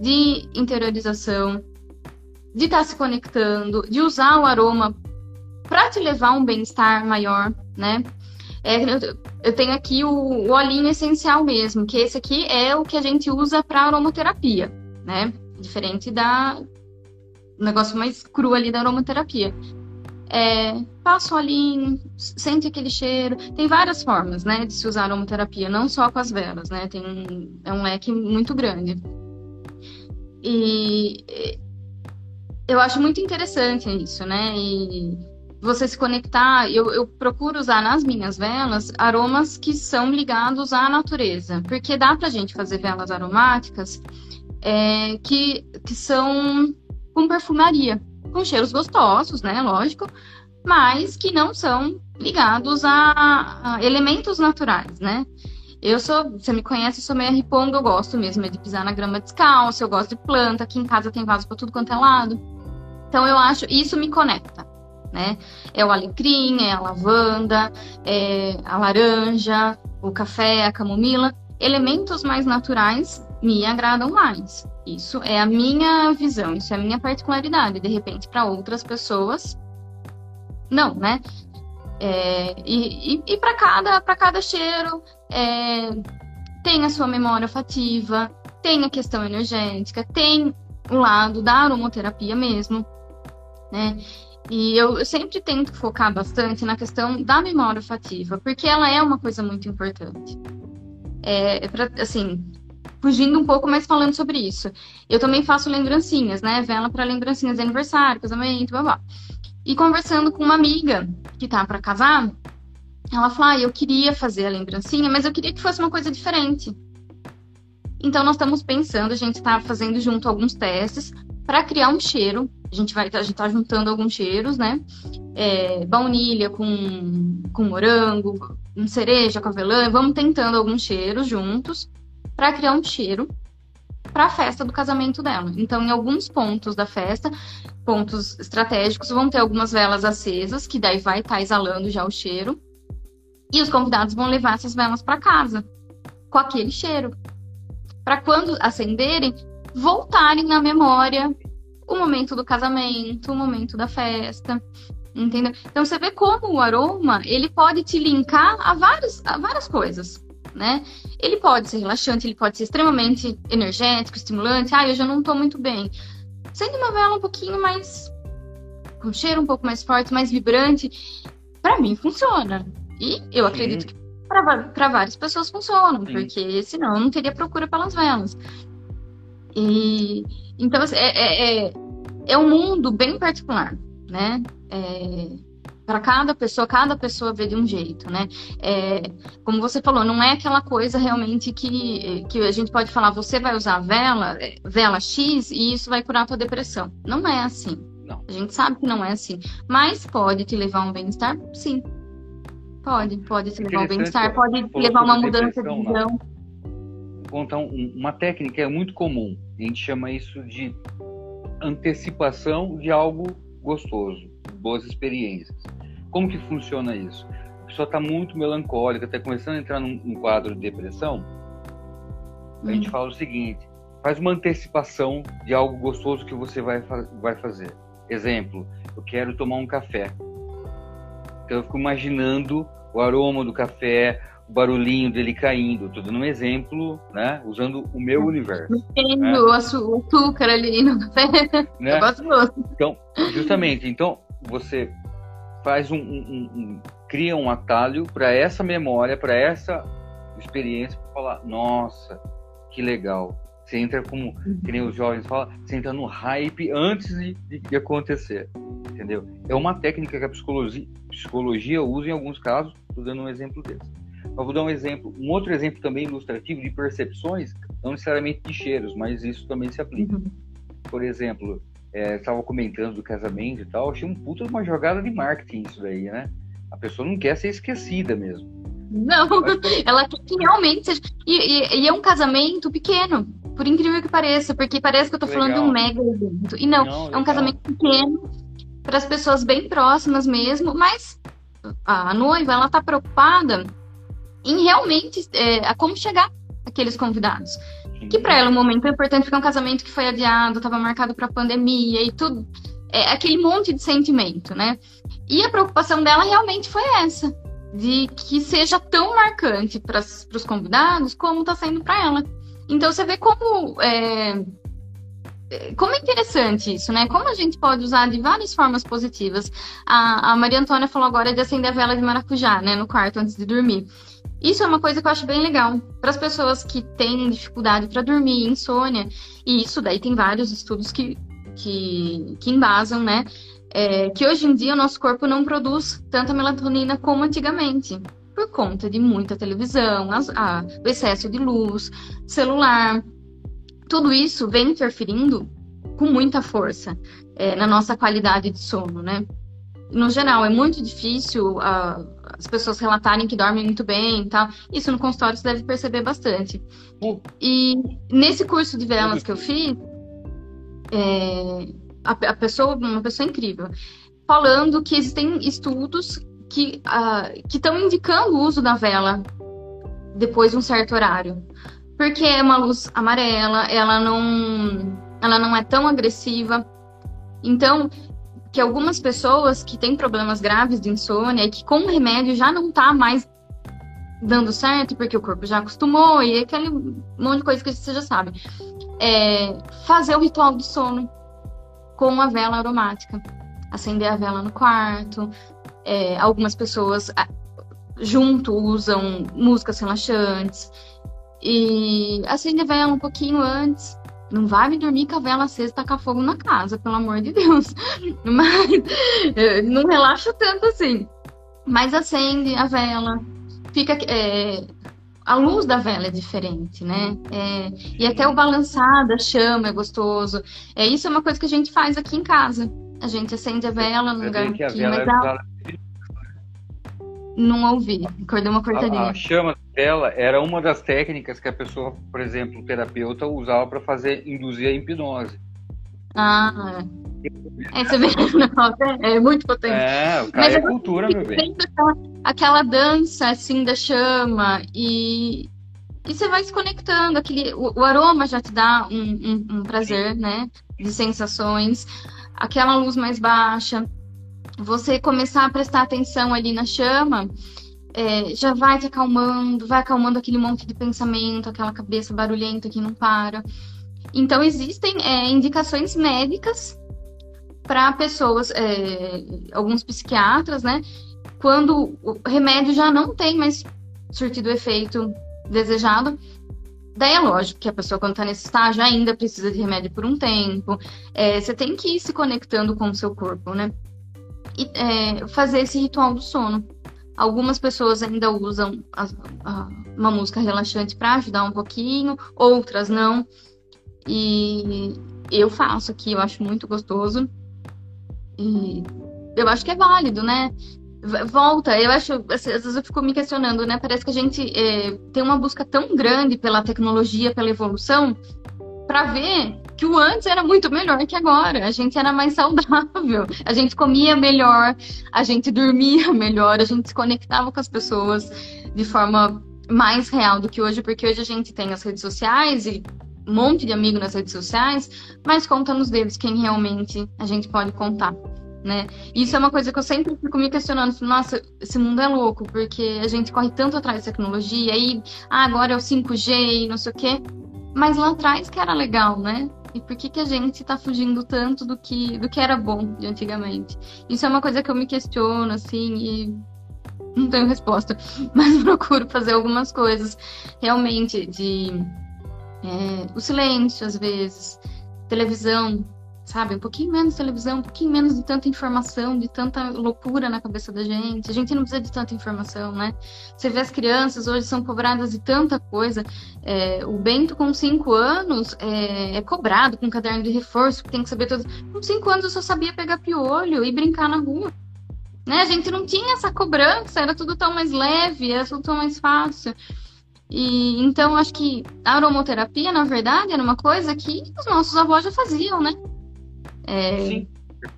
de interiorização, de estar tá se conectando, de usar o aroma para te levar a um bem-estar maior, né? É, eu tenho aqui o, o olhinho essencial mesmo, que esse aqui é o que a gente usa para aromaterapia, né? Diferente da, negócio mais cru ali da aromaterapia. É, passa o olhinho, sente aquele cheiro. Tem várias formas, né, de se usar aromaterapia, não só com as velas, né? Tem um, é um leque muito grande. E eu acho muito interessante isso, né? E você se conectar, eu, eu procuro usar nas minhas velas aromas que são ligados à natureza, porque dá pra gente fazer velas aromáticas é, que, que são com perfumaria, com cheiros gostosos, né? Lógico, mas que não são ligados a, a elementos naturais, né? Eu sou, você me conhece, eu sou meio riponga, eu gosto mesmo de pisar na grama descalço, eu gosto de planta, aqui em casa tem vaso para tudo quanto é lado. Então eu acho, isso me conecta, né? É o alecrim, é a lavanda, é a laranja, o café, a camomila, elementos mais naturais me agradam mais. Isso é a minha visão, isso é a minha particularidade. De repente, para outras pessoas, não, né? É, e e, e para cada, cada cheiro é, tem a sua memória olfativa, tem a questão energética, tem o lado da aromoterapia mesmo, né? E eu, sempre tento focar bastante na questão da memória olfativa, porque ela é uma coisa muito importante. É, é pra, assim, fugindo um pouco, mas falando sobre isso. Eu também faço lembrancinhas, né? Vela para lembrancinhas de aniversário, casamento, blá blá. E conversando com uma amiga que tá para casar, ela falou: ah, eu queria fazer a lembrancinha, mas eu queria que fosse uma coisa diferente. Então nós estamos pensando, a gente está fazendo junto alguns testes para criar um cheiro. A gente vai, a gente tá juntando alguns cheiros, né? É, baunilha com, com morango, um cereja com avelã. Vamos tentando alguns cheiros juntos para criar um cheiro para a festa do casamento dela. Então, em alguns pontos da festa, pontos estratégicos, vão ter algumas velas acesas, que daí vai estar tá exalando já o cheiro. E os convidados vão levar essas velas para casa com aquele cheiro. Para quando acenderem, voltarem na memória o momento do casamento, o momento da festa, entendeu? Então você vê como o aroma, ele pode te linkar a várias, a várias coisas, né? Ele pode ser relaxante, ele pode ser extremamente energético, estimulante. Ah, eu já não tô muito bem. Sendo uma vela um pouquinho mais com cheiro um pouco mais forte, mais vibrante, para mim funciona. E eu Sim. acredito que para várias pessoas funcionam, Sim. porque senão eu não teria procura pelas velas. E então assim, é, é, é, é um mundo bem particular, né? É, para cada pessoa, cada pessoa vê de um jeito, né? É, como você falou, não é aquela coisa realmente que, que a gente pode falar, você vai usar vela, é, vela X e isso vai curar a tua depressão. Não é assim. Não. A gente sabe que não é assim. Mas pode te levar a um bem-estar? Sim. Pode, pode te levar a um bem-estar, pode te levar a uma mudança de visão. Vou contar um, uma técnica é muito comum. A gente chama isso de antecipação de algo gostoso, boas experiências. Como que funciona isso? A pessoa está muito melancólica, está começando a entrar num, num, quadro de depressão. A gente hum. fala o seguinte: faz uma antecipação de algo gostoso que você vai, vai fazer. Exemplo, eu quero tomar um café. Então eu fico imaginando o aroma do café, o barulhinho dele caindo, tudo num exemplo, né? Usando o meu universo. Entendo né? o açúcar ali no café. Né? Eu gosto. Então, justamente, então você faz um, um, um cria um atalho para essa memória, para essa experiência, para falar, nossa, que legal. Você entra como, que nem os jovens falam, você entra no hype antes de, de acontecer, entendeu? É uma técnica que a psicologia, psicologia usa em alguns casos, estou dando um exemplo desse. Eu vou dar um exemplo, um outro exemplo também ilustrativo de percepções, não necessariamente de cheiros, mas isso também se aplica. Uhum. Por exemplo, estava é, comentando do casamento e tal, achei um puta uma jogada de marketing isso daí, né? A pessoa não quer ser esquecida mesmo. Não, ela quer que realmente seja. E, e, e, é um casamento pequeno, por incrível que pareça, porque parece que eu tô legal. falando de um mega evento. E não, não é um casamento pequeno, para as pessoas bem próximas mesmo, mas a noiva, ela tá preocupada em realmente é, a como chegar aqueles convidados. Que para ela o um momento é importante porque é um casamento que foi adiado, estava marcado para pandemia e tudo. É aquele monte de sentimento, né? E a preocupação dela realmente foi essa, de que seja tão marcante para os convidados como está sendo para ela. Então você vê como é, é, como é interessante isso, né? Como a gente pode usar de várias formas positivas. A, a Maria Antônia falou agora de acender a vela de maracujá, né, no quarto antes de dormir. Isso é uma coisa que eu acho bem legal para as pessoas que têm dificuldade para dormir, insônia. E isso daí tem vários estudos que, que, que embasam, né? É, que hoje em dia o nosso corpo não produz tanta melatonina como antigamente, por conta de muita televisão, as, a, o excesso de luz, celular. Tudo isso vem interferindo com muita força é, na nossa qualidade de sono, né? No geral, é muito difícil uh, as pessoas relatarem que dormem muito bem e tal. Isso no consultório você deve perceber bastante. E nesse curso de velas que eu fiz, é, a, a, pessoa, uma pessoa incrível, falando que existem estudos que uh, estão indicando o uso da vela depois de um certo horário. Porque é uma luz amarela, ela não, ela não é tão agressiva. Então, que algumas pessoas que têm problemas graves de insônia e que com o remédio já não tá mais dando certo, porque o corpo já acostumou e aquele monte de coisa que você já sabe. É, fazer o ritual do sono com a vela aromática. Acender a vela no quarto. É, algumas pessoas junto usam músicas relaxantes. E acende a vela um pouquinho antes. Não vai me dormir com a vela acesa e tacar fogo na casa, pelo amor de Deus. Mas é, não relaxa tanto assim. Mas acende a vela. Fica. É, a luz da vela é diferente, né? É, e até o balançar da chama é gostoso. É, isso é uma coisa que a gente faz aqui em casa. A gente acende a vela no lugar que a vela mais alto. Não ouvi, acordei uma cortadinha. A, a chama dela era uma das técnicas que a pessoa, por exemplo, o terapeuta usava para fazer induzir a hipnose. Ah, é. Essa é, é muito potente. É, o cara Mas é cultura, meu bem. Aquela, aquela dança assim da chama e e você vai se conectando, aquele, o, o aroma já te dá um, um, um prazer, Sim. né? De sensações. Aquela luz mais baixa, você começar a prestar atenção ali na chama, é, já vai te acalmando, vai acalmando aquele monte de pensamento, aquela cabeça barulhenta que não para. Então, existem é, indicações médicas para pessoas, é, alguns psiquiatras, né? Quando o remédio já não tem mais surtido o efeito desejado, Daí é lógico que a pessoa, quando está nesse estágio, ainda precisa de remédio por um tempo. É, você tem que ir se conectando com o seu corpo, né? É, fazer esse ritual do sono. Algumas pessoas ainda usam a, a, uma música relaxante para ajudar um pouquinho, outras não. E eu faço aqui, eu acho muito gostoso. E eu acho que é válido, né? Volta, eu acho, às vezes eu fico me questionando, né? Parece que a gente é, tem uma busca tão grande pela tecnologia, pela evolução, para ver que o antes era muito melhor que agora. A gente era mais saudável, a gente comia melhor, a gente dormia melhor, a gente se conectava com as pessoas de forma mais real do que hoje, porque hoje a gente tem as redes sociais e um monte de amigo nas redes sociais, mas conta nos dedos quem realmente a gente pode contar. Né? Isso é uma coisa que eu sempre fico me questionando. Nossa, esse mundo é louco, porque a gente corre tanto atrás de tecnologia, e ah, agora é o 5G, não sei o quê. Mas lá atrás que era legal, né? E por que, que a gente está fugindo tanto do que, do que era bom de antigamente? Isso é uma coisa que eu me questiono, assim, e não tenho resposta. Mas procuro fazer algumas coisas realmente de é, o silêncio, às vezes, televisão, sabe? Um pouquinho menos de televisão, um pouquinho menos de tanta informação, de tanta loucura na cabeça da gente. A gente não precisa de tanta informação, né? Você vê as crianças hoje são cobradas de tanta coisa. É, o Bento, com cinco anos, é, é, cobrado com um caderno de reforço, que tem que saber tudo. Com cinco anos eu só sabia pegar piolho e brincar na rua. Né? A gente não tinha essa cobrança, era tudo tão mais leve, era tudo tão mais fácil. E então acho que a aromoterapia, na verdade, era uma coisa que os nossos avós já faziam, né? É,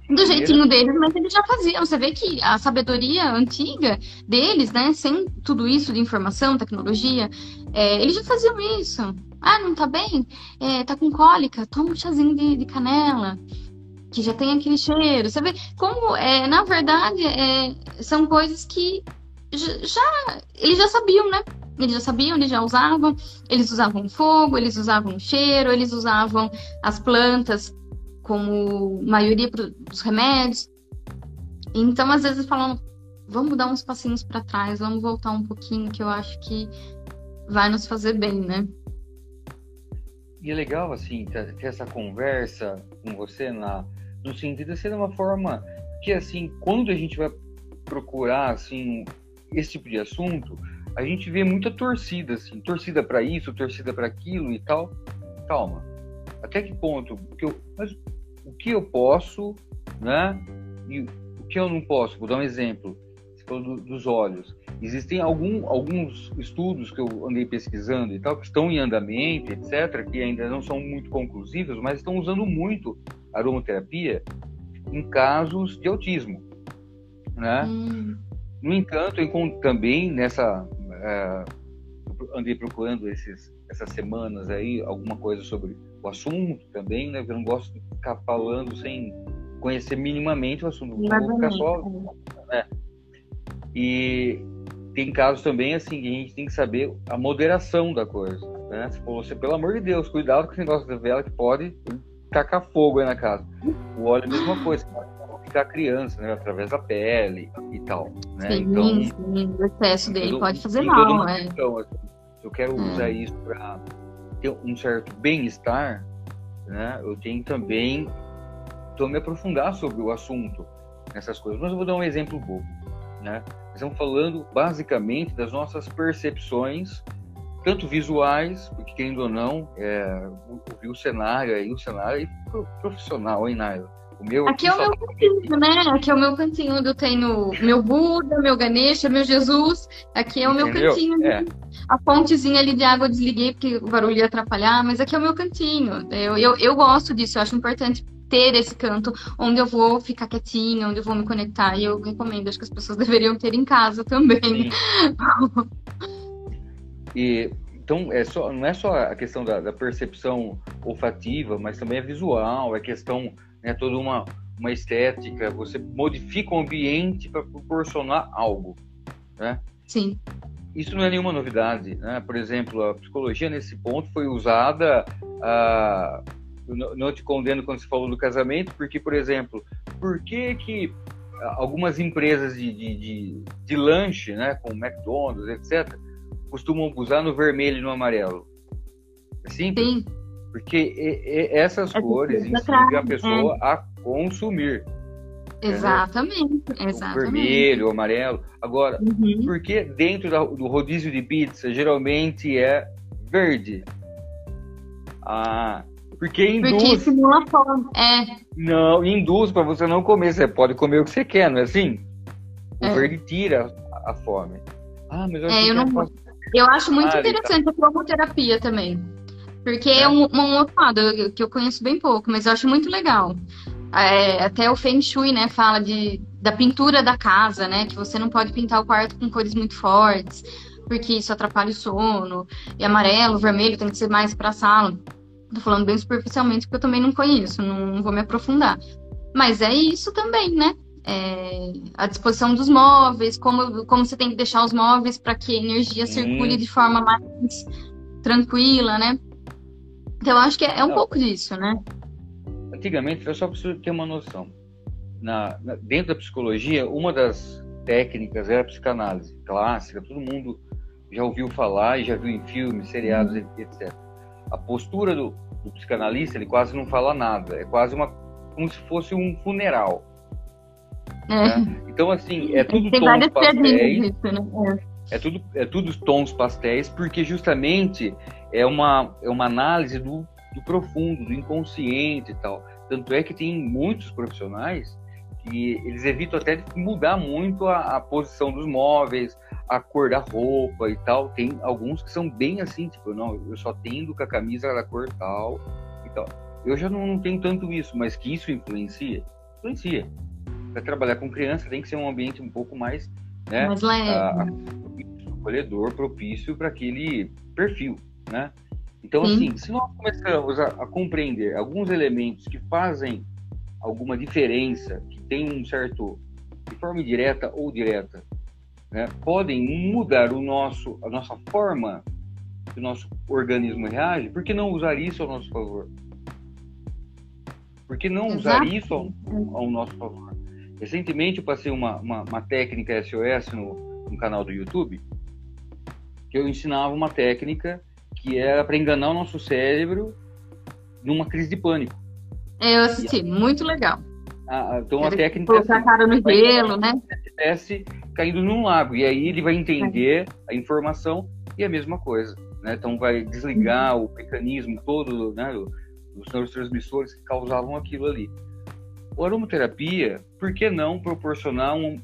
do jeitinho deles, mas eles já faziam. Você vê que a sabedoria antiga deles, né, sem tudo isso de informação, tecnologia, é, eles já faziam isso. Ah, não tá bem? É, tá com cólica? Toma um chazinho de, de, canela, que já tem aquele cheiro. Você vê como, é, na verdade, é, são coisas que já eles já sabiam, né? Eles já sabiam, eles já usavam. Eles usavam fogo, eles usavam cheiro, eles usavam as plantas como maioria dos remédios. Então, às vezes, falam, vamos dar uns passinhos para trás, vamos voltar um pouquinho, que eu acho que vai nos fazer bem, né? E é legal, assim, ter essa conversa com você na, no sentido de ser uma forma que, assim, quando a gente vai procurar, assim, esse tipo de assunto, a gente vê muita torcida, assim, torcida para isso, torcida para aquilo e tal. Calma. Até que ponto? Que eu, mas o que eu posso, né? E o que eu não posso. Vou dar um exemplo. Você falou do, dos olhos. Existem algum, alguns estudos que eu andei pesquisando e tal, que estão em andamento, etc., que ainda não são muito conclusivos, mas estão usando muito aromaterapia em casos de autismo, né? Hum. No entanto, eu também nessa uh, andei procurando esses, essas semanas aí alguma coisa sobre o assunto também, né? Eu não gosto de ficar falando sem, conhecer minimamente o assunto. Não vou ficar só. Né? E tem casos também assim que a gente tem que saber a moderação da coisa. Né? Você falou assim, pelo amor de Deus, cuidado com esse negócio da vela que pode tacar fogo aí na casa. O óleo é a mesma coisa, pode ficar criança, né? Através da pele e tal. Né? Sim, então, sim, o excesso dele pode fazer mal, né? Então, assim, eu quero É. usar isso para ter um certo bem-estar, né? Eu tenho também então, me aprofundar sobre o assunto, nessas coisas. Mas eu vou dar um exemplo bobo, né? Estamos falando basicamente das nossas percepções, tanto visuais, porque querendo ou não, é, ouvir o cenário aí, o cenário pro- profissional, hein, Naila? O meu Aqui é o meu cantinho, né? Aqui é o meu cantinho onde eu tenho meu Buda, meu Ganesha, meu Jesus. Aqui é o meu Entendeu? cantinho. É. A fontezinha ali de água eu desliguei porque o barulho ia atrapalhar, mas aqui é o meu cantinho. Eu, eu, eu gosto disso, eu acho importante ter esse canto onde eu vou ficar quietinha, onde eu vou me conectar. E eu recomendo, acho que as pessoas deveriam ter em casa também. E então é só, não é só a questão da, da percepção olfativa, mas também é visual, é questão, né, toda uma, uma estética. Você modifica o ambiente para proporcionar algo, né? Sim, Isso não é nenhuma novidade, né? Por exemplo, a psicologia nesse ponto foi usada. ah, eu não- te condeno quando você falou do casamento, porque, por exemplo, por que que ah, algumas empresas de, de, de, de lanche, né, como McDonald's, etc., costumam usar no vermelho e no amarelo? É simples, sim. Porque e- e- essas Essa cores ensinam a atrai, pessoa a consumir. Exatamente, exatamente. vermelho, amarelo. Agora, Uhum. Porque dentro da- do rodízio de pizza geralmente é verde. Ah, porque induz. Porque estimula a fome. É, Não, induz para você não comer. Você pode comer o que você quer, não é assim? O É. verde tira a, a fome. Ah, mas eu, É, eu não- pra- Eu acho muito Ah, interessante a cromoterapia também. Porque é, É. um, um outro lado que eu conheço bem pouco, mas eu acho muito legal. É, até o Feng Shui, né, fala de, da pintura da casa, né? Que você não pode pintar o quarto com cores muito fortes, porque isso atrapalha o sono. E amarelo, vermelho tem que ser mais para sala. Tô falando bem superficialmente, porque eu também não conheço, não, não vou me aprofundar. Mas é isso também, né? É, a disposição dos móveis, como, como você tem que deixar os móveis para que a energia Sim. circule de forma mais tranquila, né? Então, eu acho que é, é um Não. pouco disso, né? Antigamente, eu só preciso ter uma noção. Na, na- dentro da psicologia, uma das técnicas era a psicanálise clássica, todo mundo já ouviu falar e já viu em filmes, seriados, etc. A postura do, do psicanalista, ele quase não fala nada, é quase uma como se fosse um funeral. É. né? Então, assim, é tudo Tem tons pastéis, disso, né? é tudo, é tudo tons pastéis, porque justamente é uma, é uma análise do, do profundo, do inconsciente e tal. Tanto é que tem muitos profissionais que eles evitam até mudar muito a, a posição dos móveis, a cor da roupa e tal. Tem alguns que são bem assim, tipo, não, eu só tendo com a camisa da cor tal e tal. Eu já não, não tenho tanto isso, mas que isso influencia, influencia. Para trabalhar com criança tem que ser um ambiente um pouco mais, né? Mas leve. acolhedor, propício para aquele perfil, né? Então, Sim. assim, se nós começarmos a, a compreender alguns elementos que fazem alguma diferença, que tem um certo, de forma direta ou direta, né, podem mudar o nosso, a nossa forma que o nosso organismo reage, por que não usar isso ao nosso favor? Por que não usar Exato. isso ao, ao nosso favor? Recentemente eu passei uma, uma, uma técnica SOS no, no canal do YouTube, que eu ensinava uma técnica que era para enganar o nosso cérebro numa crise de pânico. É, Eu assisti, muito legal. Ah, ah, então a técnica é Colocar a cara no gelo, né? estivesse caindo num lago e aí ele vai entender a informação e é a mesma coisa, né? Então vai desligar o mecanismo todo, né, dos neurotransmissores que causavam aquilo ali. O aromaterapia, por que não proporcionar um,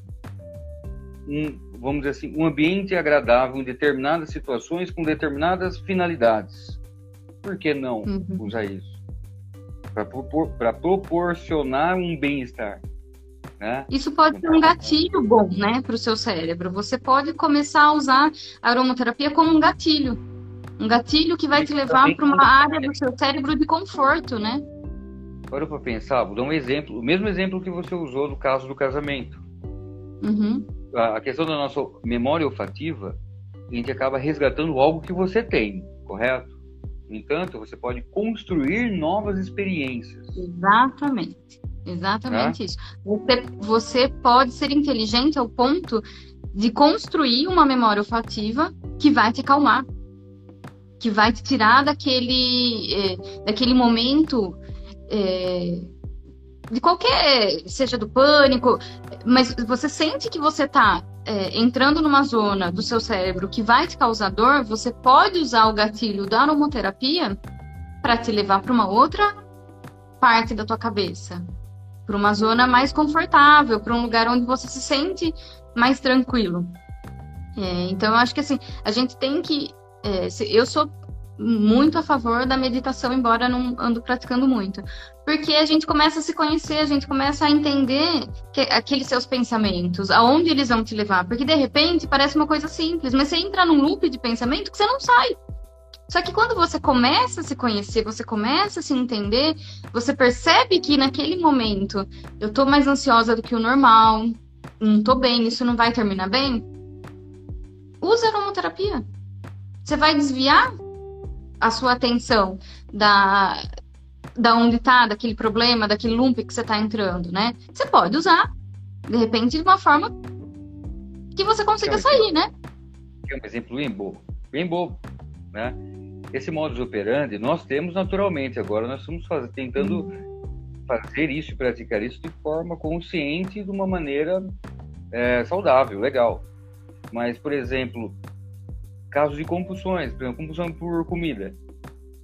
um, vamos dizer assim, um ambiente agradável em determinadas situações com determinadas finalidades? Por que não Uhum. usar isso? Para proporcionar um bem-estar, né? Isso pode ser um gatilho bom, né, para o seu cérebro. Você pode começar a usar a aromaterapia como um gatilho. Um gatilho que vai te levar para uma área do seu cérebro de conforto, né? Para para pensar, vou dar um exemplo, o mesmo exemplo que você usou no caso do casamento. Uhum. A questão da nossa memória olfativa, a gente acaba resgatando algo que você tem, correto? No entanto, você pode construir novas experiências. Exatamente. Exatamente é? isso. Você, você pode ser inteligente ao ponto de construir uma memória olfativa que vai te acalmar, que vai te tirar daquele, é, daquele momento é, de qualquer, seja do pânico, mas você sente que você está é, entrando numa zona do seu cérebro que vai te causar dor, você pode usar o gatilho da aromoterapia para te levar para uma outra parte da tua cabeça, para uma zona mais confortável, para um lugar onde você se sente mais tranquilo. É, então, eu acho que assim, a gente tem que. É, eu sou muito a favor da meditação, embora não ando praticando muito. Porque a gente começa a se conhecer, a gente começa a entender que, aqueles seus pensamentos, aonde eles vão te levar. Porque de repente parece uma coisa simples, mas você entra num loop de pensamento que você não sai. Só que quando você começa a se conhecer, você começa a se entender, você percebe que naquele momento eu tô mais ansiosa do que o normal, não tô bem, isso não vai terminar bem. Usa aromaterapia. Você vai desviar a sua atenção da, da onde está, daquele problema, daquele loop que você está entrando, né? Você pode usar, de repente, de uma forma que você consiga sair, né? É um exemplo bem bobo, bem bobo, né? Esse modus operandi nós temos naturalmente, agora nós estamos faz... tentando fazer isso e praticar isso de forma consciente, de uma maneira é, saudável, legal. Mas, por exemplo, casos de compulsões, por exemplo, compulsão por comida.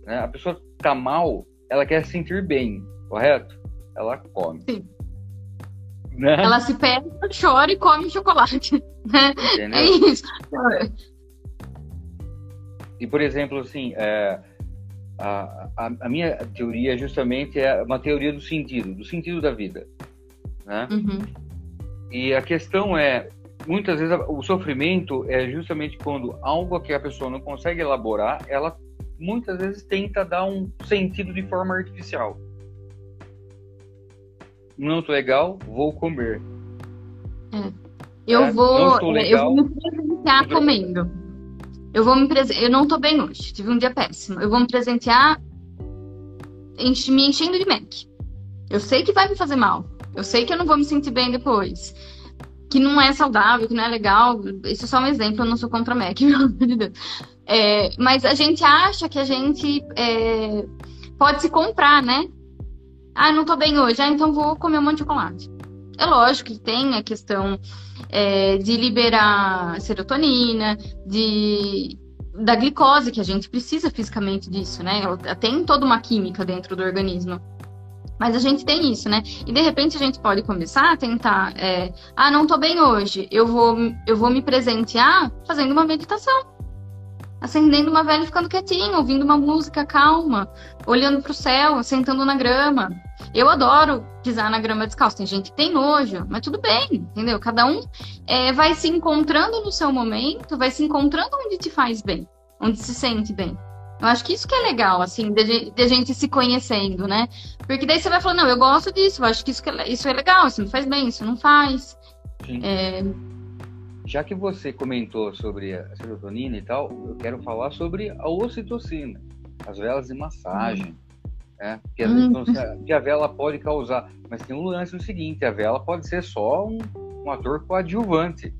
Né? A pessoa tá mal, ela quer se sentir bem, correto? Ela come. Sim. Né? Ela se pega, chora e come chocolate. Né? É isso. E, por exemplo, assim, é, a, a, a, minha teoria justamente é uma teoria do sentido, do sentido da vida. Né? Uhum. E a questão é, muitas vezes o sofrimento é justamente quando algo que a pessoa não consegue elaborar, ela muitas vezes tenta dar um sentido de forma artificial. Não estou legal, vou comer. É. Eu é, vou, legal, eu vou me presentear comendo. Eu vou me presentear. Eu não estou bem hoje, tive um dia péssimo. Eu vou me presentear me enchendo de Mac. Eu sei que vai me fazer mal. Eu sei que eu não vou me sentir bem depois que não é saudável, que não é legal. Isso é só um exemplo, eu não sou contra Mac, pelo amor de Deus. É, mas a gente acha que a gente é, pode se comprar, né? Ah, não tô bem hoje, ah, então vou comer um monte de chocolate. É lógico que tem a questão é, de liberar serotonina, de da glicose, que a gente precisa fisicamente disso, né? Tem toda uma química dentro do organismo. Mas a gente tem isso, né? E de repente a gente pode começar a tentar, é, ah, não tô bem hoje, eu vou, eu vou me presentear fazendo uma meditação. Acendendo uma vela e ficando quietinho, ouvindo uma música calma, olhando para o céu, sentando na grama. Eu adoro pisar na grama descalço. Tem gente que tem nojo, mas tudo bem, entendeu? Cada um é, vai se encontrando no seu momento, vai se encontrando onde te faz bem, onde se sente bem. Eu acho que isso que é legal, assim, de, de, a gente se conhecendo, né? Porque daí você vai falando, não, eu gosto disso, eu acho que isso, que é, isso é legal, isso me faz bem, isso não faz. É... Já que você comentou sobre a serotonina e tal, eu quero falar sobre a ocitocina, as velas de massagem. Hum. Né? Que, hum. que a vela pode causar. Mas tem um lance do seguinte: a vela pode ser só um, um ator coadjuvante.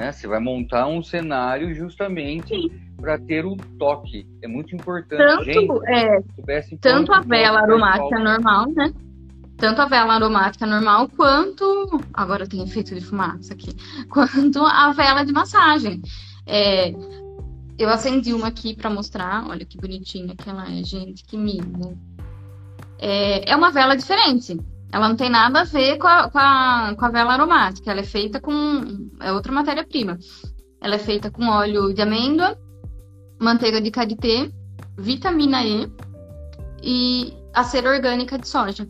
Né? Você vai montar um cenário justamente para ter o toque. É muito importante. Tanto, gente, é, tanto a vela aromática normal, né? Tanto a vela aromática normal quanto. Agora tem efeito de fumaça aqui. Quanto a vela de massagem. É, eu acendi uma aqui para mostrar. Olha que bonitinha que ela é, gente. Que mimo. É, é uma vela diferente. Ela não tem nada a ver com a, com a, com a vela aromática. Ela é feita com. É outra matéria-prima. Ela é feita com óleo de amêndoa, manteiga de karité, vitamina E e a cera orgânica de soja.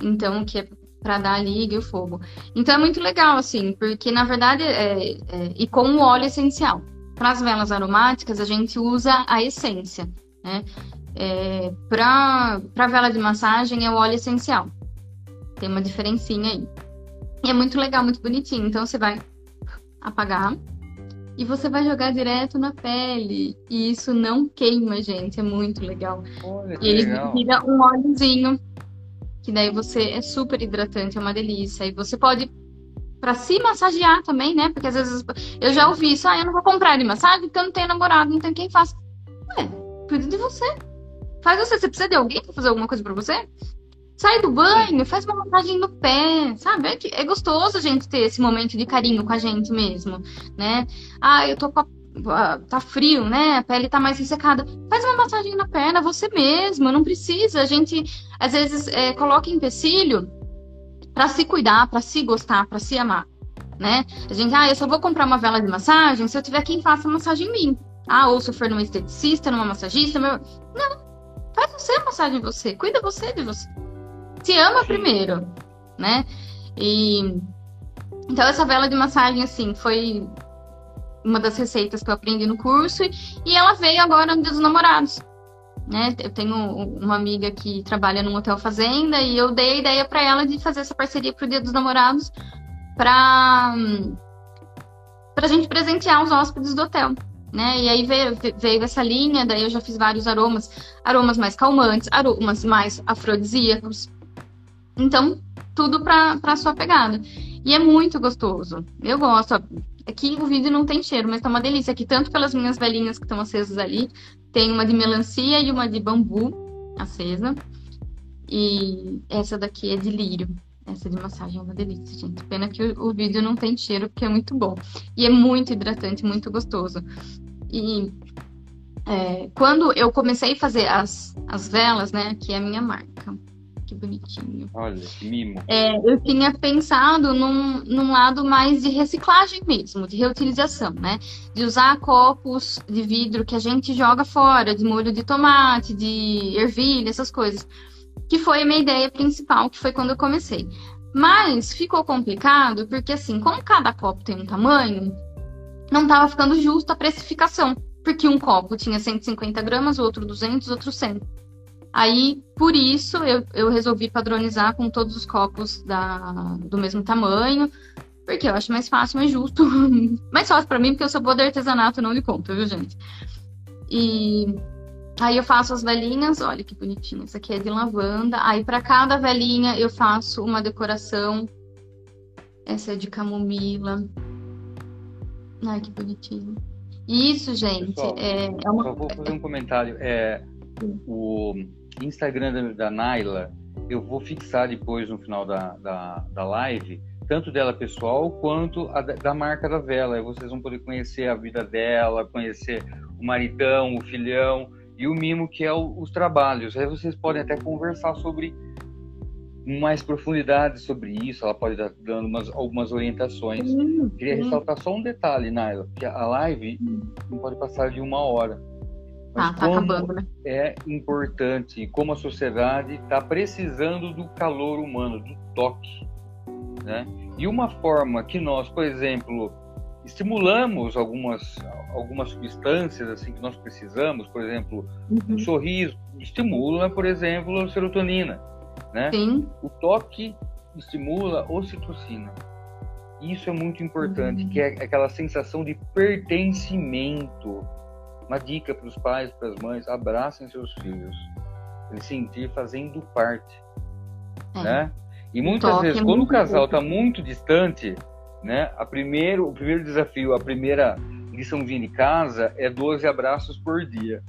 Então, que é para dar a liga e o fogo. Então é muito legal, assim, porque na verdade é, é e com o óleo essencial. Para as velas aromáticas, a gente usa a essência, né? É, para vela de massagem é o óleo essencial. Tem uma diferencinha aí. E é muito legal, muito bonitinho. Então você vai apagar e você vai jogar direto na pele. E isso não queima, gente. É muito legal. Olha, e ele legal. vira um óleozinho. Que daí você é super hidratante, é uma delícia. E você pode para se massagear também, né? Porque às vezes eu já ouvi isso, ah, eu não vou comprar de massagem porque eu não tenho namorado, não tenho quem faça. Ué, cuida de você. Faz você. Você precisa de alguém pra fazer alguma coisa pra você? Sai do banho, faz uma massagem no pé, sabe? É, é gostoso a gente ter esse momento de carinho com a gente mesmo, né? Ah, eu tô com a tá frio, né? A pele tá mais ressecada. Faz uma massagem na perna, você mesmo, não precisa. A gente, às vezes, é, coloca empecilho para se cuidar, para se gostar, para se amar, né? A gente, ah, eu só vou comprar uma vela de massagem se eu tiver quem faça massagem em mim. Ah, ou se eu for numa esteticista, numa massagista. Meu... Não, faz você a massagem em você, cuida você de você. Se ama primeiro, né? E então essa vela de massagem assim foi uma das receitas que eu aprendi no curso e ela veio agora no Dia dos Namorados. Né? Eu tenho uma amiga que trabalha num hotel fazenda e eu dei a ideia para ela de fazer essa parceria pro Dia dos Namorados para para a gente presentear os hóspedes do hotel. Né? E aí veio, veio essa linha, daí eu já fiz vários aromas, aromas mais calmantes, aromas mais afrodisíacos. Então, tudo para a sua pegada. E é muito gostoso. Eu gosto. Aqui o vídeo não tem cheiro, mas tá uma delícia. Aqui, tanto pelas minhas velhinhas que estão acesas ali, tem uma de melancia e uma de bambu acesa. E essa daqui é de lírio. Essa de massagem é uma delícia, gente. Pena que o, o, vídeo não tem cheiro, porque é muito bom. E é muito hidratante, muito gostoso. E é, quando eu comecei a fazer as, as velas, né? Aqui é a minha marca. Que bonitinho. Olha, que mimo. É, eu tinha pensado num, num lado mais de reciclagem mesmo, de reutilização, né? De usar copos de vidro que a gente joga fora, de molho de tomate, de ervilha, essas coisas que foi a minha ideia principal, que foi quando eu comecei. Mas ficou complicado porque, assim, como cada copo tem um tamanho, não estava ficando justo a precificação. Porque um copo tinha 150 gramas, outro 200, outro 100. Aí, por isso, eu, eu resolvi padronizar com todos os copos da, do mesmo tamanho, porque eu acho mais fácil, mais justo. mais fácil para mim, porque eu sou boa de artesanato, não lhe conto, viu, gente? E Aí eu faço as velhinhas, olha que bonitinho. Essa aqui é de lavanda. Aí para cada velhinha eu faço uma decoração. Essa é de camomila. Ai, que bonitinho. Isso, gente, Pessoal, é, é uma. Só vou fazer um comentário. É, o Instagram da, Naila, eu vou fixar depois no final da, da, da live, tanto dela pessoal quanto a, da marca da vela. Aí vocês vão poder conhecer a vida dela, conhecer o maritão, o filhão e o mimo, que é o, os trabalhos. Aí vocês podem até conversar sobre mais profundidade sobre isso, ela pode dar dando umas, algumas orientações. Queria ressaltar só um detalhe, Naila, que a live não pode passar de uma hora. Mas ah, tá como acabando, né? é importante, como a sociedade está precisando do calor humano, do toque. Né? E uma forma que nós, por exemplo, estimulamos algumas algumas substâncias assim que nós precisamos, por exemplo, uhum. o sorriso estimula, por exemplo, a serotonina, né? Sim. O toque estimula a ocitocina. Isso é muito importante, uhum. que é aquela sensação de pertencimento. Uma dica para os pais, para as mães, abracem seus filhos. Eles sentir fazendo parte, é. né? E muitas vezes, é quando o casal está muito distante, né? A primeiro, o primeiro desafio, a primeira liçãozinha de casa é 12 abraços por dia,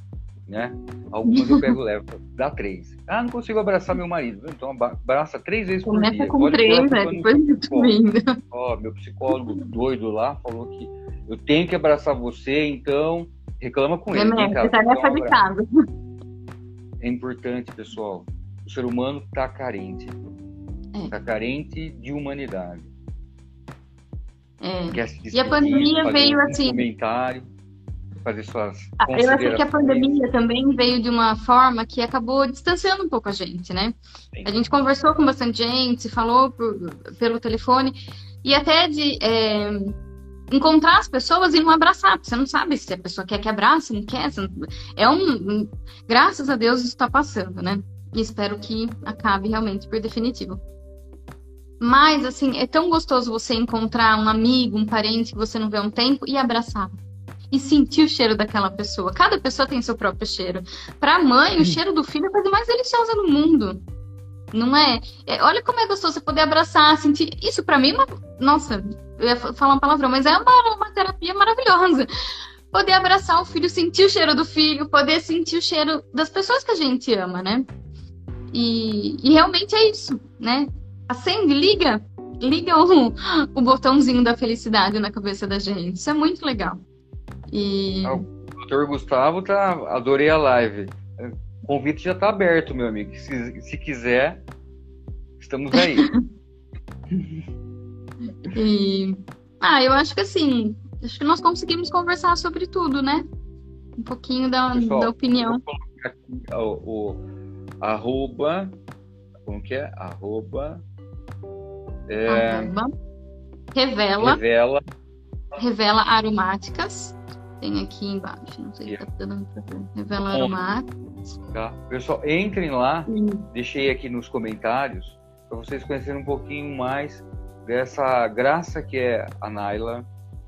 né? Algumas eu pego levo, dá três. Ah, não consigo abraçar meu marido. Então abraça três vezes por Começa dia. com Olha três, né? Depois muito Ó, meu psicólogo doido lá falou que eu tenho que abraçar você, então reclama com ele. É, tarefa de casa. É importante, pessoal. O ser humano está carente. Está é. carente de humanidade. É. E a pandemia veio assim. Comentário, fazer suas. Ah, eu acho que a pandemia também veio de uma forma que acabou distanciando um pouco a gente, né? Sim. A gente conversou com bastante gente, falou por, pelo telefone, e até de. É, encontrar as pessoas e não abraçar, porque você não sabe se a pessoa quer que abrace, não quer. Não... É um. Graças a Deus isso está passando, né? E espero que acabe realmente por definitivo. Mas, assim, é tão gostoso você encontrar um amigo, um parente que você não vê há um tempo e abraçar. E sentir o cheiro daquela pessoa. Cada pessoa tem seu próprio cheiro. Para a mãe, o cheiro do filho é a coisa mais deliciosa do mundo. Não é? é? Olha como é gostoso você poder abraçar, sentir. Isso para mim é uma. Nossa, eu ia falar uma palavrão, mas é uma, uma terapia maravilhosa. Poder abraçar o filho, sentir o cheiro do filho, poder sentir o cheiro das pessoas que a gente ama, né? E, e realmente é isso, né? acende, liga, liga o, o botãozinho da felicidade na cabeça da gente. Isso é muito legal. E... Ah, o doutor Gustavo tá. Adorei a live. O convite já está aberto, meu amigo. Se, se quiser, estamos aí. e... Ah, eu acho que assim, acho que nós conseguimos conversar sobre tudo, né? Um pouquinho da, Pessoal, da opinião. o, o arroba, como que é? Arroba é... Revela. Revela. Revela aromáticas. Tem aqui embaixo. Não sei se tá dando pra ver. Revela aromáticas. Tá. Pessoal, entrem lá. Sim. Deixei aqui nos comentários para vocês conhecerem um pouquinho mais dessa graça que é a Naila,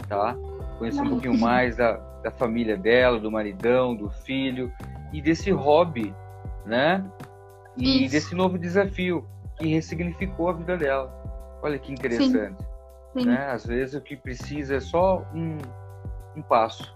tá? Conhecer um pouquinho mais da, da família dela, do maridão, do filho e desse hobby, né? E Isso. desse novo desafio que ressignificou a vida dela. Olha que interessante. Sim. Sim. Né? Às vezes o que precisa é só um, um passo.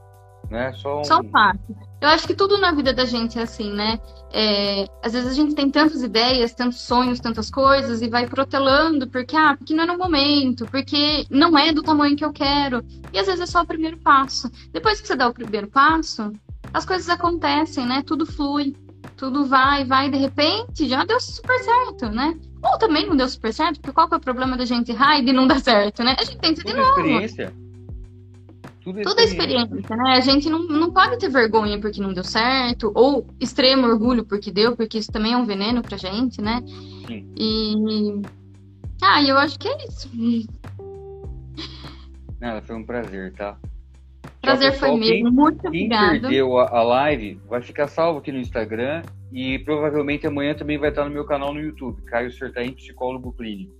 Né? Só, um... só um passo. Eu acho que tudo na vida da gente é assim, né? É, às vezes a gente tem tantas ideias, tantos sonhos, tantas coisas e vai protelando porque, ah, porque não é no momento, porque não é do tamanho que eu quero. E às vezes é só o primeiro passo. Depois que você dá o primeiro passo, as coisas acontecem, né? Tudo flui, tudo vai, vai, de repente já deu super certo, né? Ou também não deu super certo, porque qual que é o problema da gente errar e não dar certo, né? A gente tenta de novo. Experiência. Tudo, Tudo é experiência, né? A gente não, não pode ter vergonha porque não deu certo, ou extremo orgulho porque deu, porque isso também é um veneno pra gente, né? Sim. E. Ah, eu acho que é isso. Nada, foi um prazer, tá? Prazer Tchau, foi mesmo. Muito obrigada. Quem perdeu a, a live vai ficar salvo aqui no Instagram e provavelmente amanhã também vai estar no meu canal no YouTube, Caio Sertaim, psicólogo clínico.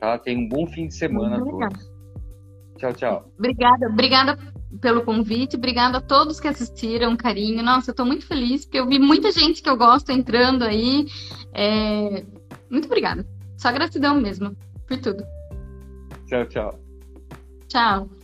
Tá? Tenha um bom fim de semana a todos. Tchau, tchau. Obrigada, obrigada pelo convite, obrigada a todos que assistiram, carinho. Nossa, eu estou muito feliz, porque eu vi muita gente que eu gosto entrando aí. É... Muito obrigada. Só gratidão mesmo por tudo. Tchau, tchau. Tchau.